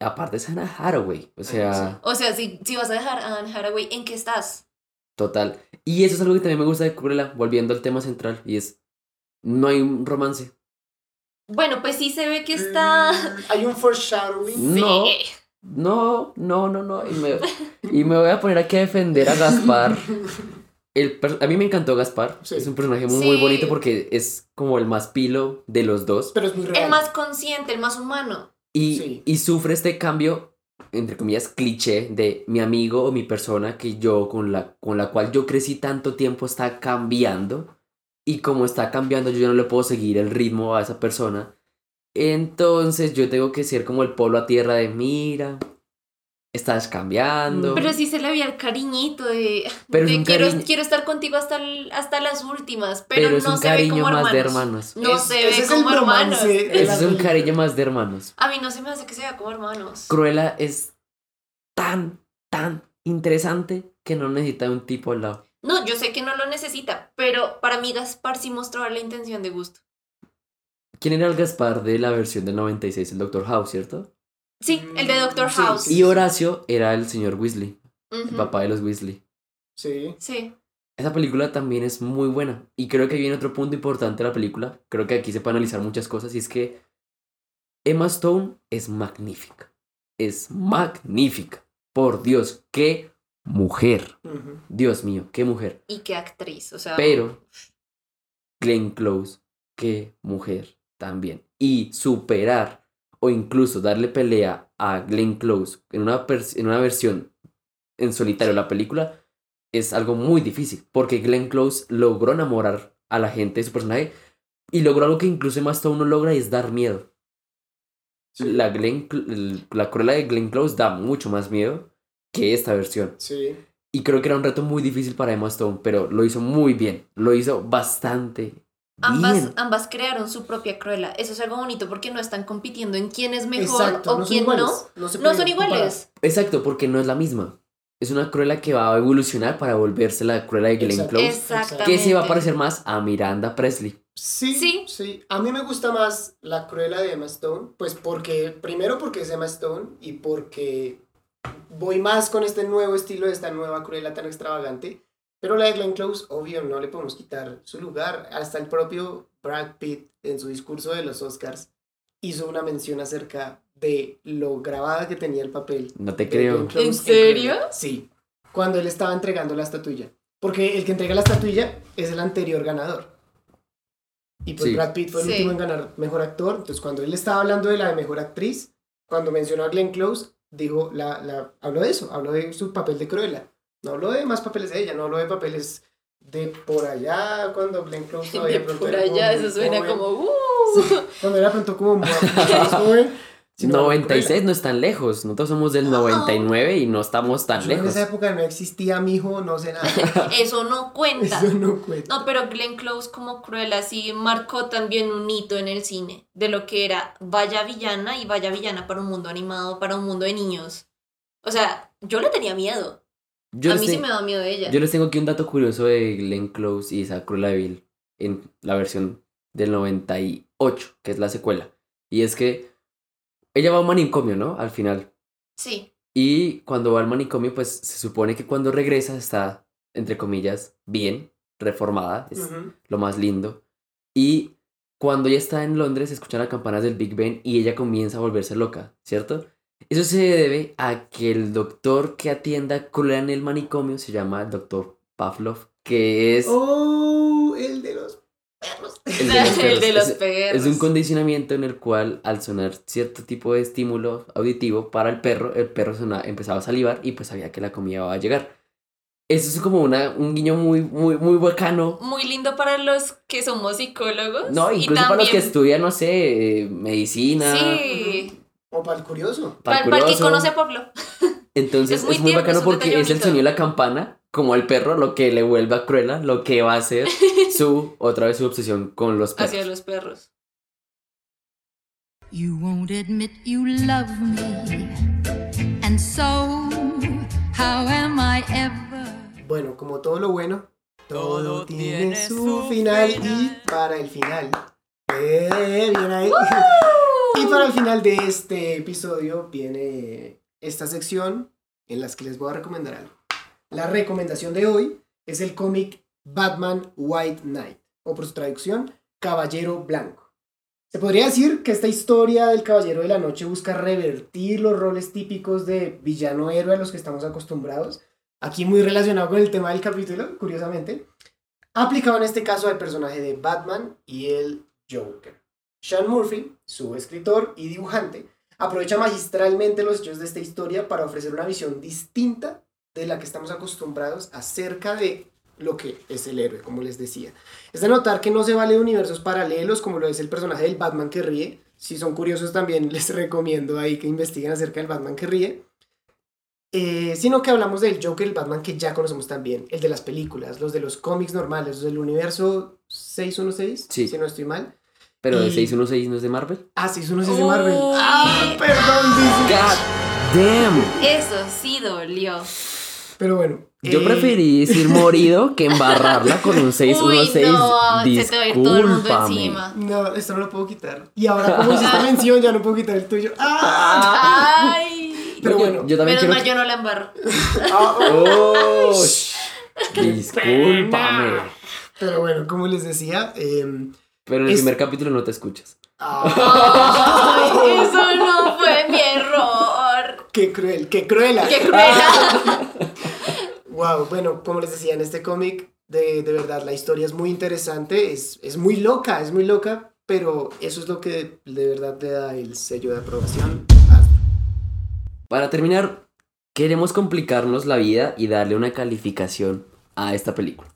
Aparte es Anna Hathaway. O sea, O sea, si, si vas a dejar a Anne Hathaway, ¿en qué estás? total. Y eso es algo que también me gusta de Cruella, volviendo al tema central. Y es, no hay un romance. Bueno, pues sí se ve que está... Mm, Hay un foreshadowing. No. Sí. No, no, no, no. Y me, y me voy a poner aquí a defender a Gaspar. El a mí me encantó Gaspar. Sí. Es un personaje muy, bonito porque es como el más pilo de los dos. Pero es muy real. El más consciente, el más humano. Y, Sí. y sufre este cambio, entre comillas, cliché de mi amigo o mi persona que yo, con la, con la cual yo crecí tanto tiempo, está cambiando. Y como está cambiando, yo ya no le puedo seguir el ritmo a esa persona. Entonces yo tengo que ser como el polo a tierra de, mira, estás cambiando. Pero sí se le veía el cariñito de, Pero de quiero, cariño- quiero estar contigo hasta, el- hasta las últimas, pero, pero es no un se ve como más hermanos. de hermanos. No Es- se ve como hermanos. es un película. cariño más de hermanos. A mí no se me hace que se vea como hermanos. Cruella es tan, tan interesante que no necesita un tipo al lado. No, yo sé que no lo necesita, pero para mí Gaspar sí mostraba la intención de gusto. ¿Quién era el Gaspar de la versión del 96? El Doctor House, ¿cierto? Sí, el de Doctor Sí, House. sí. Y Horacio era el señor Weasley, el papá de los Weasley. Sí. Sí. Esa película también es muy buena. Y creo que viene otro punto importante de la película. Creo que aquí se puede analizar muchas cosas. Y es que Emma Stone es magnífica. Es magnífica. Por Dios, qué mujer. Dios mío, qué mujer. Y qué actriz, o sea. Pero Glenn Close, qué mujer también. Y superar o incluso darle pelea a Glenn Close en una, en una versión en solitario de la película es algo muy difícil. Porque Glenn Close logró enamorar a la gente de su personaje y logró algo que incluso más Stone no logra y es dar miedo. La, Glenn, la Cruella de Glenn Close da mucho más miedo que esta versión. Sí. Y creo que era un reto muy difícil para Emma Stone, pero lo hizo muy bien. Lo hizo bastante Ambas, ambas crearon su propia Cruella. Eso es algo bonito porque no están compitiendo en quién es mejor Exacto. o no quién no. No, se No pueden son comparar. iguales. Exacto, porque no es la misma. es una Cruella que va a evolucionar para volverse la Cruella de Glenn Exacto. Close. Que se va a parecer más a Miranda Presley. Sí, Sí. sí, A mí me gusta más la Cruella de Emma Stone, pues porque, primero porque es Emma Stone y porque voy más con este nuevo estilo de esta nueva Cruella tan extravagante. Pero la de Glenn Close, obvio, no le podemos quitar su lugar. Hasta el propio Brad Pitt, en su discurso de los Oscars, hizo una mención acerca de lo grabada que tenía el papel. No te creo. Glenn Close ¿En serio? Sí, cuando él estaba entregando la estatuilla. Porque el que entrega la estatuilla es el anterior ganador. Y pues Sí. Brad Pitt fue el Sí. último en ganar mejor actor. Entonces, cuando él estaba hablando de la de mejor actriz, cuando mencionó a Glenn Close, dijo, la, la, habló de eso, habló de su papel de Cruella. No habló de más papeles de ella, no habló de papeles de por allá, cuando Glenn Close todavía De pronto por era allá, eso suena joven. como. ¡Uh! Cuando era pronto como más joven. sino 96 no es tan lejos. Nosotros somos del 99 y no estamos tan. Yo en lejos. esa época no existía mi hijo, no sé nada. Eso no cuenta. Eso no cuenta. No, pero Glenn Close como Cruella sí marcó también un hito en el cine de lo que era vaya villana y vaya villana para un mundo animado, para un mundo de niños. O sea, yo le tenía miedo. Yo a mí sí me da miedo ella. Yo les tengo aquí un dato curioso de Glenn Close y de Vil en la versión del 98, que es la secuela. Y es que ella va a un manicomio, ¿no? Al final. Sí. Y cuando va al manicomio, pues se supone que cuando regresa está, entre comillas, bien, reformada, es lo más lindo. Y cuando ella está en Londres, se escuchan las campanas del Big Ben y ella comienza a volverse loca, ¿cierto? Eso se debe a que el doctor que atienda a Cruella en el manicomio se llama el doctor Pavlov, que es Oh, el de los perros. el de los El perros. de los Es- perros. Es un condicionamiento en el cual al sonar cierto tipo de estímulo auditivo para el perro, el perro sona- empezaba a salivar y pues sabía que la comida iba a llegar. Eso es como una, un guiño muy, muy, muy bacano. Muy lindo para los que somos psicólogos. No, y incluso para los que también- estudian, no sé, eh, medicina. Sí. O para el curioso. para Para, para el que curioso. conoce a Pablo. Entonces Es es muy tierno, bacano es porque es el sonido de la campana, como el perro, lo que le vuelve a Cruella, lo que va a ser su, otra vez su obsesión con los perros. Hacia los perros. You won't admit you love me. And so, how am I ever? Bueno, como todo lo bueno, todo, tiene, su final, y para el final. Eh, bien ahí. Y para el final de este episodio viene esta sección en las que les voy a recomendar algo. La recomendación de hoy es el cómic Batman White Knight, o por su traducción, Caballero Blanco. Se podría decir que esta historia del Caballero de la Noche busca revertir los roles típicos de villano-héroe a los que estamos acostumbrados, aquí muy relacionado con el tema del capítulo, curiosamente, aplicado en este caso al personaje de Batman y el Joker. Sean Murphy, su escritor y dibujante, aprovecha magistralmente los hechos de esta historia para ofrecer una visión distinta de la que estamos acostumbrados acerca de lo que es el héroe, como les decía. Es de notar que no se vale de universos paralelos como lo es el personaje del Batman que ríe. Si son curiosos también les recomiendo ahí que investiguen acerca del Batman que ríe. Eh, sino que hablamos del Joker, el Batman que ya conocemos también, el de las películas, los de los cómics normales, los del universo 616, Sí. si no estoy mal. Pero de Y- 616 no es de Marvel. Ah, 616 de Marvel. Uy. Ah, perdón, dice. God damn. Eso sí dolió. Pero bueno. Yo eh, preferí decir morido que embarrarla con un 616. Uy, no, se te va a ir todo el mundo Discúlpame. encima. No, esto no lo puedo quitar. Y ahora, como hiciste mención, ya no puedo quitar el tuyo. ¡Ah! Ay. Pero bueno. Yo también Menos quiero. mal yo no la embarro. Oh, discúlpame. Pero bueno, como les decía, em, Pero en el Es- primer capítulo no te escuchas. Ay, eso no fue mi error. qué cruel, qué cruela. Qué cruela. Wow, bueno, como les decía, en este cómic, de, de verdad, la historia es muy interesante, es, es muy loca, es muy loca, pero eso es lo que de verdad le da el sello de aprobación. Para terminar, queremos complicarnos la vida y darle una calificación a esta película.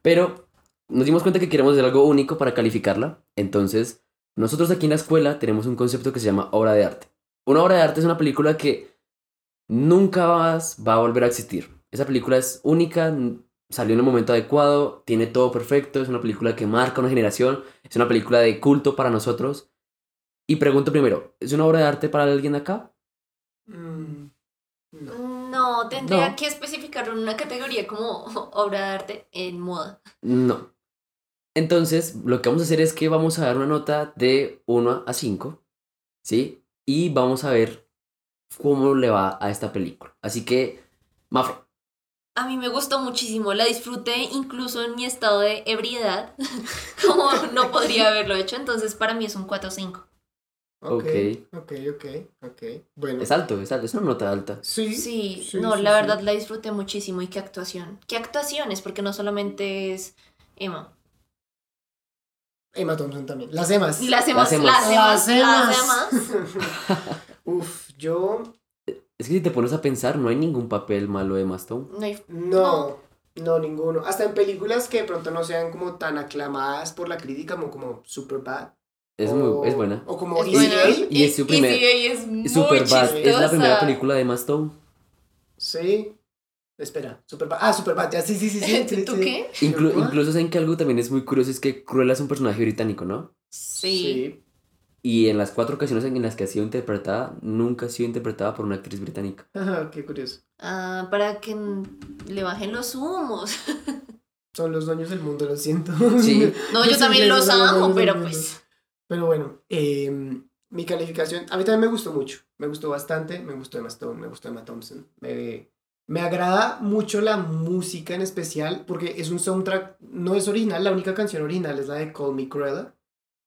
Pero nos dimos cuenta que queremos hacer algo único para calificarla. Entonces, nosotros aquí en la escuela tenemos un concepto que se llama obra de arte. Una obra de arte es una película que nunca más va a volver a existir. Esa película es única, salió en el momento adecuado, tiene todo perfecto, es una película que marca una generación, es una película de culto para nosotros. Y pregunto primero, ¿es una obra de arte para alguien acá? Mm, no. No, tendría No. que especificarlo en una categoría como obra de arte en moda. No. Entonces, lo que vamos a hacer es que vamos a dar una nota de 1 a 5, ¿sí? Y vamos a ver cómo le va a esta película. Así que, Mafre, A mí me gustó muchísimo, la disfruté incluso en mi estado de ebriedad, como no podría haberlo hecho, entonces para mí es un 4 o 5. Ok, Ok. ok, ok, ok. Bueno. es alto, es alto, es una nota alta. Sí, Sí, sí, no, sí, la sí. verdad la disfruté muchísimo y qué actuación. ¿Qué actuaciones? Porque no solamente es Emma. Emma Thompson también. Las Emas. Las Emmas, Las. Emmas, Las. Emmas. Uf, yo Es que si te pones a pensar, no hay ningún papel malo de Mastone. No hay- no, no ninguno. Hasta en películas que de pronto no sean como tan aclamadas por la crítica como, como Superbad. Es, o, muy, es buena. O como Es Easy buena. Y es su primer- A es muy Superbad es la primera película de Mastone. Sí. Espera, Superbad. Ah, Superbad, ya, sí, sí, sí. sí, ¿Tú sí. qué? Incluso saben que algo también es muy curioso es que Cruella es un personaje británico, ¿no? Sí. Y en las cuatro ocasiones en las que ha sido interpretada, nunca ha sido interpretada por una actriz británica. Ajá, qué curioso. Ah, para que le bajen los humos. Son los dueños del mundo, lo siento. Sí. No, yo también los amo, pero pues. Pero bueno, eh, mi calificación, a mí también me gustó mucho, me gustó bastante, me gustó Emma Stone, me gustó Emma Thompson, me, me agrada mucho la música en especial, porque es un soundtrack, no es original, la única canción original es la de Call Me Cruella,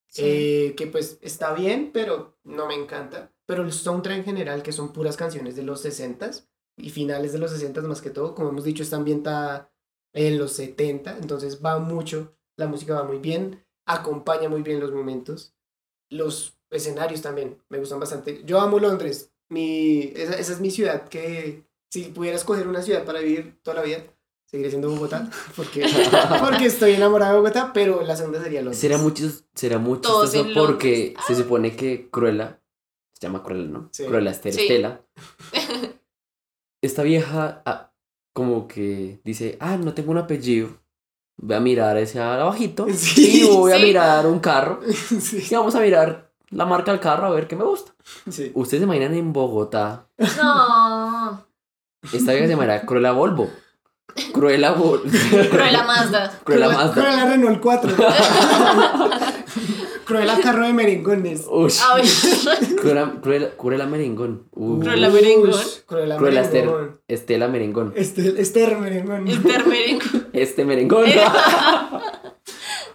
Sí. eh, que pues está bien, pero no me encanta, pero el soundtrack en general, que son puras canciones de los 60s y finales de los 60s más que todo, como hemos dicho, está ambientada en los 70, entonces va mucho, la música va muy bien, acompaña muy bien los momentos. Los escenarios también me gustan bastante. Yo amo Londres. Mi, esa, esa es mi ciudad que si pudiera escoger una ciudad para vivir toda la vida, seguiré siendo Bogotá, porque, porque estoy enamorado de Bogotá, pero la segunda sería Londres. Será muy, chis- será chistoso en porque Londres. se supone que Cruella, se llama Cruella, ¿no? Sí. Cruella Esther Sí. Estela. Esta vieja ah, como que dice, ah, no tengo un apellido. Voy a mirar ese abajito Sí, y voy a mirar un carro. sí, Y vamos a mirar la marca del carro a ver qué me gusta. sí. Ustedes se imaginan en Bogotá. No. Esta vieja se llamará Cruella Volvo. Cruella Volvo. Cruella Mazda. Cruella Mazda. Cruella Renault 4. Cruella carro de merengones. Ush. Cruella, Cruella, Cruella Merengón. Uh. Cruella merengón. Ush, Cruella Cruella Esther. merengón. Estela Merengón. Este, Esther merengón. el termerengo. Este merengón.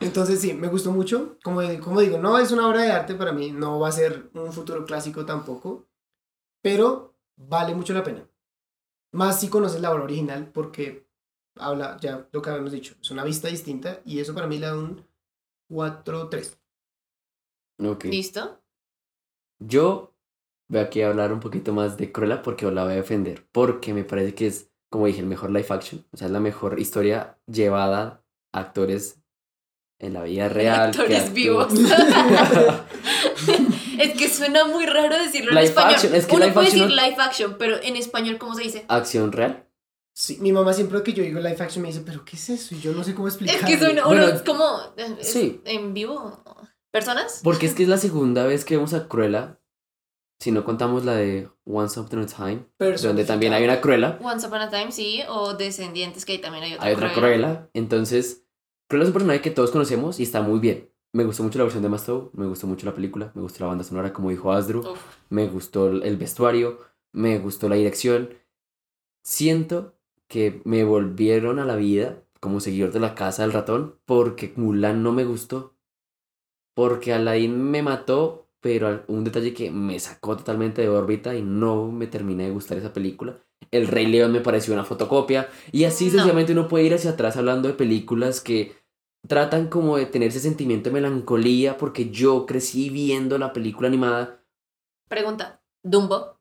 Entonces sí, me gustó mucho. Como, como digo, no es una obra de arte para mí, no va a ser un futuro clásico tampoco, pero vale mucho la pena. Más si conoces la obra original porque habla, ya lo que habíamos dicho, es una vista distinta y eso para mí le da un 4-3. Ok. ¿Listo? Yo voy aquí a hablar un poquito más de Cruella porque la voy a defender. Porque me parece que es, como dije, el mejor live action. O sea, es la mejor historia llevada a actores en la vida real. Actores vivos. es que suena muy raro decirlo en español. action, es que Uno puede action decir no- live action, pero en español, ¿cómo se dice? Acción real. Sí, mi mamá siempre que yo digo live action me dice, pero ¿qué es eso? Y yo no sé cómo Es explicarlo. que suena, Bueno, uno es como eh, es sí. en vivo. ¿Personas? Porque es que es la segunda vez que vemos a Cruella. Si no contamos la de Once Upon a Time. Donde también hay una Cruella. Once Upon a Time, sí, o Descendientes, que ahí también hay otra. Hay otra Cruella. Cruella. Entonces, Cruella es un personaje que todos conocemos y está muy bien. Me gustó mucho la versión de Mastow, me gustó mucho la película, me gustó la banda sonora, como dijo Asdru, Uf. me gustó el vestuario, me gustó la dirección. Siento que me volvieron a la vida como seguidor de la casa del ratón porque Mulan no me gustó. Porque Aladdin me mató, pero un detalle que me sacó totalmente de órbita y no me terminé de gustar esa película. El Rey León me pareció una fotocopia. Y así No. sencillamente uno puede ir hacia atrás hablando de películas que tratan como de tener ese sentimiento de melancolía porque yo crecí viendo la película animada. Pregunta: ¿Dumbo?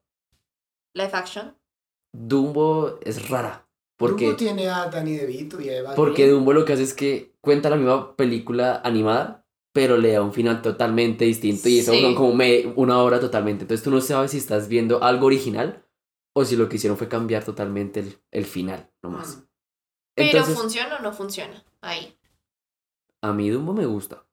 ¿Live action? Dumbo es rara. Porque, Dumbo tiene a Danny DeVito y a Eva porque Green. Dumbo lo que hace es que cuenta la misma película animada, pero le da un final totalmente distinto y eso Sí. como me- una hora totalmente. Entonces tú no sabes si estás viendo algo original o si lo que hicieron fue cambiar totalmente el, el final, nomás. Pero Entonces, ¿funciona o no funciona? Ahí. A mí Dumbo me gusta.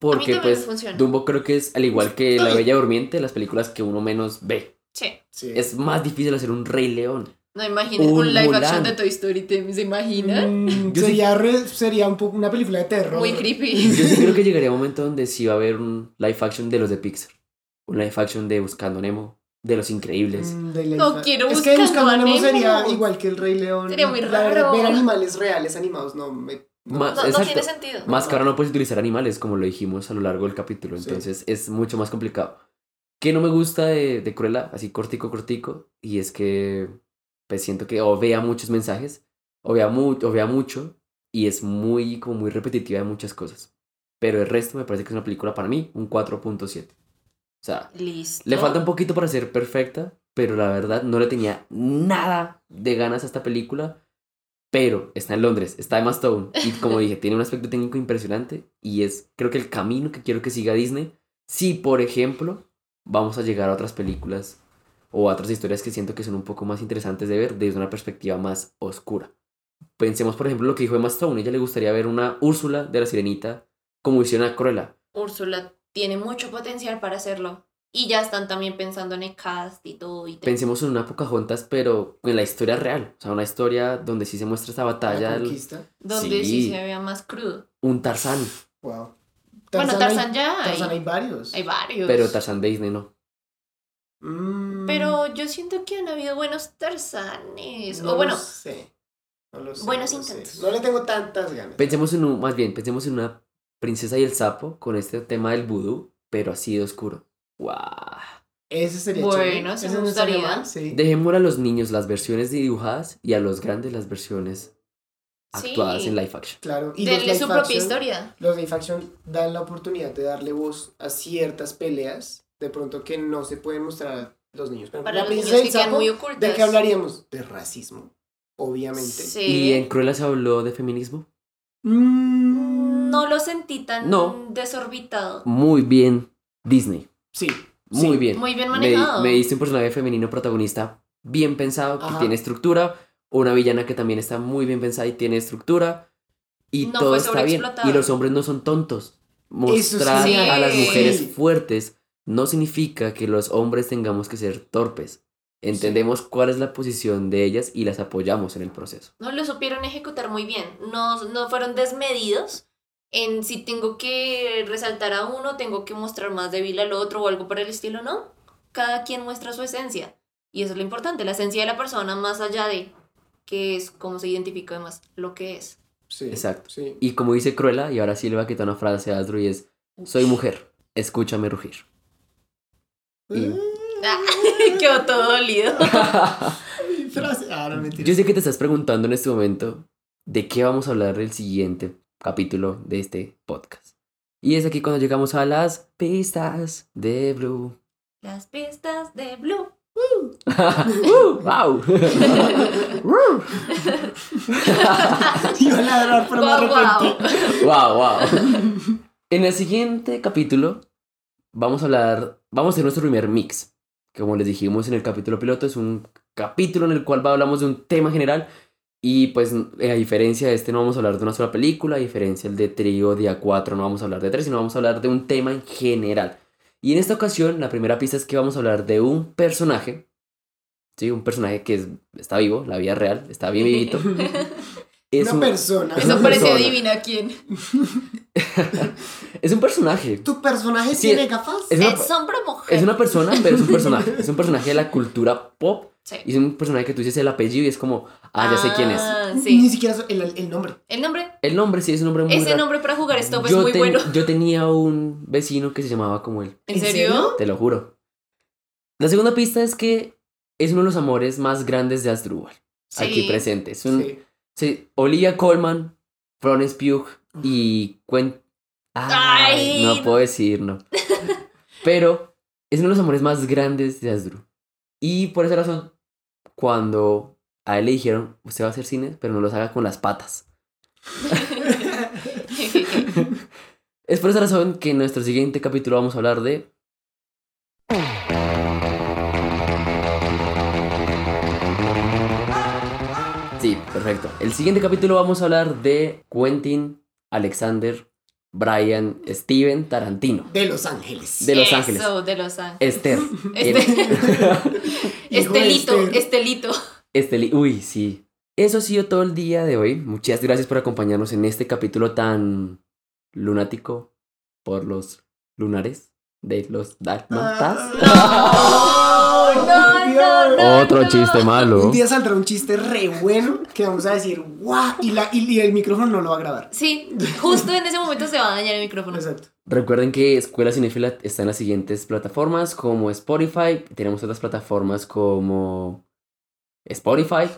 Porque pues funciona. Dumbo creo que es al igual que La Bella Durmiente, las películas que uno menos ve. Sí. Sí. Es más difícil hacer un Rey León. No imaginen Un un live Mulan. action de Toy Story, ¿te- ¿se imaginan? Mm, Yo sí- sería, re- sería un poco una película de terror. Muy creepy. Yo sí creo que llegaría un momento donde sí va a haber un live action de los de Pixar. Un live action de Buscando Nemo, de Los Increíbles. Mm, de No quiero Es que Buscando Nemo Nemo. sería igual que el Rey León. Sería muy La verdad, raro. Ver animales reales animados, no me. Ma- No, no tiene sentido. Más que ahora no puedes utilizar animales, como lo dijimos a lo largo del capítulo. Sí. Entonces es mucho más complicado. ¿Qué no me gusta de, de Cruella? Así cortico, cortico. Y es que pues siento que o vea muchos mensajes, o vea, mu- o vea mucho, y es muy, como muy repetitiva de muchas cosas. Pero el resto me parece que es una película para mí, un 4.7. O sea, Listo. le falta un poquito para ser perfecta, pero la verdad no le tenía nada de ganas a esta película. Pero está en Londres, está Emma Stone. Y como dije, tiene un aspecto técnico impresionante. Y es, creo que el camino que quiero que siga Disney. Si, por ejemplo, vamos a llegar a otras películas o a otras historias que siento que son un poco más interesantes de ver desde una perspectiva más oscura. Pensemos, por ejemplo, lo que dijo Emma Stone. Ella le gustaría ver una Úrsula de la Sirenita como hicieron a Cruella. Úrsula tiene mucho potencial para hacerlo. Y ya están también pensando en el cast y todo. Y te- Pensemos en una Pocahontas, pero en la historia real. O sea, una historia donde sí se muestra esta batalla. La del- conquista. donde sí. sí. se vea más crudo. Un Tarzán, Wow. bueno, hay- Tarzan ya hay. Tarzán hay varios. Hay varios. pero Tarzán de Disney no. Mm, Pero yo siento que han habido buenos Tarzanes. no o bueno, lo sé. No lo sé, buenos no lo sé. intentos. No le tengo tantas ganas. Pensemos en un, más bien, pensemos en una princesa y el sapo con este tema del vudú, pero así de oscuro. ¡Wow! Ese sería Bueno, Ese me gustaría. sí. Dejémosle a los niños las versiones dibujadas y a los grandes las versiones Sí. actuadas en live action. Claro. Y los denle live su propia action- historia. Los live action dan la oportunidad de darle voz a ciertas peleas, de pronto que no se pueden mostrar a los niños. Por ejemplo, Para la los princesa niños el que quedan sapo, muy ocultas. ¿De qué hablaríamos? De racismo, obviamente. Sí. ¿Y en Cruella se habló de feminismo? Mm, No lo sentí tan No. desorbitado. Muy bien, Disney. Sí. Muy sí. bien. Muy bien Me, manejado. me diste un personaje femenino protagonista bien pensado, que Ajá. tiene estructura. Una villana que también está muy bien pensada y tiene estructura. Y No todo fue está bien. Y los hombres no son tontos. Mostrar sí. a las mujeres fuertes no significa que los hombres tengamos que ser torpes. Entendemos cuál es la posición de ellas y las apoyamos en el proceso. No lo supieron ejecutar muy bien. No, no fueron desmedidos en si tengo que resaltar a uno, tengo que mostrar más débil al otro o algo por el estilo, ¿no? Cada quien muestra su esencia. Y eso es lo importante, la esencia de la persona más allá de qué es, cómo se identifica además, lo que es. Sí. Exacto. Sí. Y como dice Cruella, y ahora sí le va a quitar una frase a Asdru y es, soy mujer, escúchame rugir. Y- Ah, quedó todo dolido. Mi frase. Ah. Yo sé que te estás preguntando en este momento de qué vamos a hablar del siguiente capítulo de este podcast. Y es aquí cuando llegamos a las pistas de Blue. Las pistas de Blue. Uh, ¡Wow! Iba a ladrar, pero me arrepentí. ¡Wow, wow! En el siguiente capítulo vamos a hablar, vamos a hacer nuestro primer mix. Como les dijimos en el capítulo piloto, es un capítulo en el cual hablamos de un tema general y pues a diferencia de este no vamos a hablar de una sola película, a diferencia del de trío, día 4 no vamos a hablar de tres, sino vamos a hablar de un tema en general. Y en esta ocasión la primera pista es que vamos a hablar de un personaje, sí, un personaje que es- está vivo, la vida real, está bien vivito. Es Una un- persona. es Eso una parece persona. adivina quién. Es un personaje. ¿Tu personaje Sí, tiene gafas? Es una, Es es una persona, pero es un personaje. Es un personaje de la cultura pop. Sí. Y es un personaje que tú dices el apellido y es como, ah, ya sé quién es. Ah, Ni sí. siquiera so- el, el nombre. El nombre. El nombre sí es un nombre muy Ese raro. nombre para jugar stop es yo, muy ten- bueno. yo tenía un vecino que se llamaba como él. ¿En serio? Te lo juro. La segunda pista es que es uno de los amores más grandes de Asdrúbal. Sí. Aquí presente. Es un, Sí. sí, Olivia Colman, Florence Pugh y Quen... Ay, Ay. no puedo decir, no. Pero es uno de los amores más grandes de Asdru. Y por esa razón, cuando a él le dijeron, usted va a hacer cine, pero no los haga con las patas. Es por esa razón que en nuestro siguiente capítulo vamos a hablar de... Sí, perfecto. El siguiente capítulo vamos a hablar de Quentin Alexander Brian Steven Tarantino. De Los Ángeles. De Los Ángeles. Eso, de Los Ángeles. Esther. Este- Estelito. Estelito. Esteli- Uy, sí. Eso ha sido todo el día de hoy. Muchas gracias por acompañarnos en este capítulo tan lunático por los lunares de los Dálmatas. Ah, Otro chiste malo. Un día saldrá un chiste re bueno que vamos a decir, guau, y, la, y, y el micrófono no lo va a grabar. Sí, justo en ese momento se va a dañar el micrófono. Exacto. Recuerden que Escuela Cinéfila está en las siguientes plataformas como Spotify. Tenemos otras plataformas como Spotify.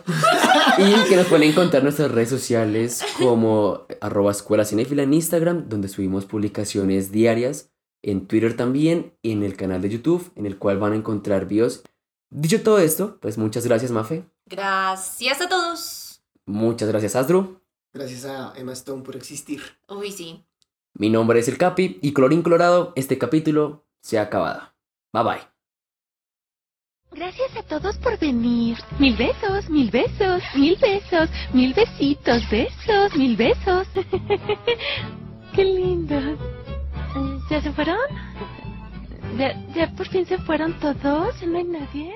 y que nos pueden encontrar en nuestras redes sociales como arroba Escuela Cinéfila en Instagram, donde subimos publicaciones diarias. En Twitter también y en el canal de YouTube, en el cual van a encontrar videos. Dicho todo esto, pues muchas gracias, Mafe. Gracias a todos. Muchas gracias, Astro. Gracias a Emma Stone por existir. Uy, sí. Mi nombre es el Capi y colorín colorado, este capítulo se ha acabado. Bye bye. Gracias a todos por venir. Mil besos, mil besos, mil besos, mil besitos, besos, mil besos. Qué lindos. ¿Ya se fueron? ¿Ya, ¿Ya por fin se fueron todos? ¿No hay nadie?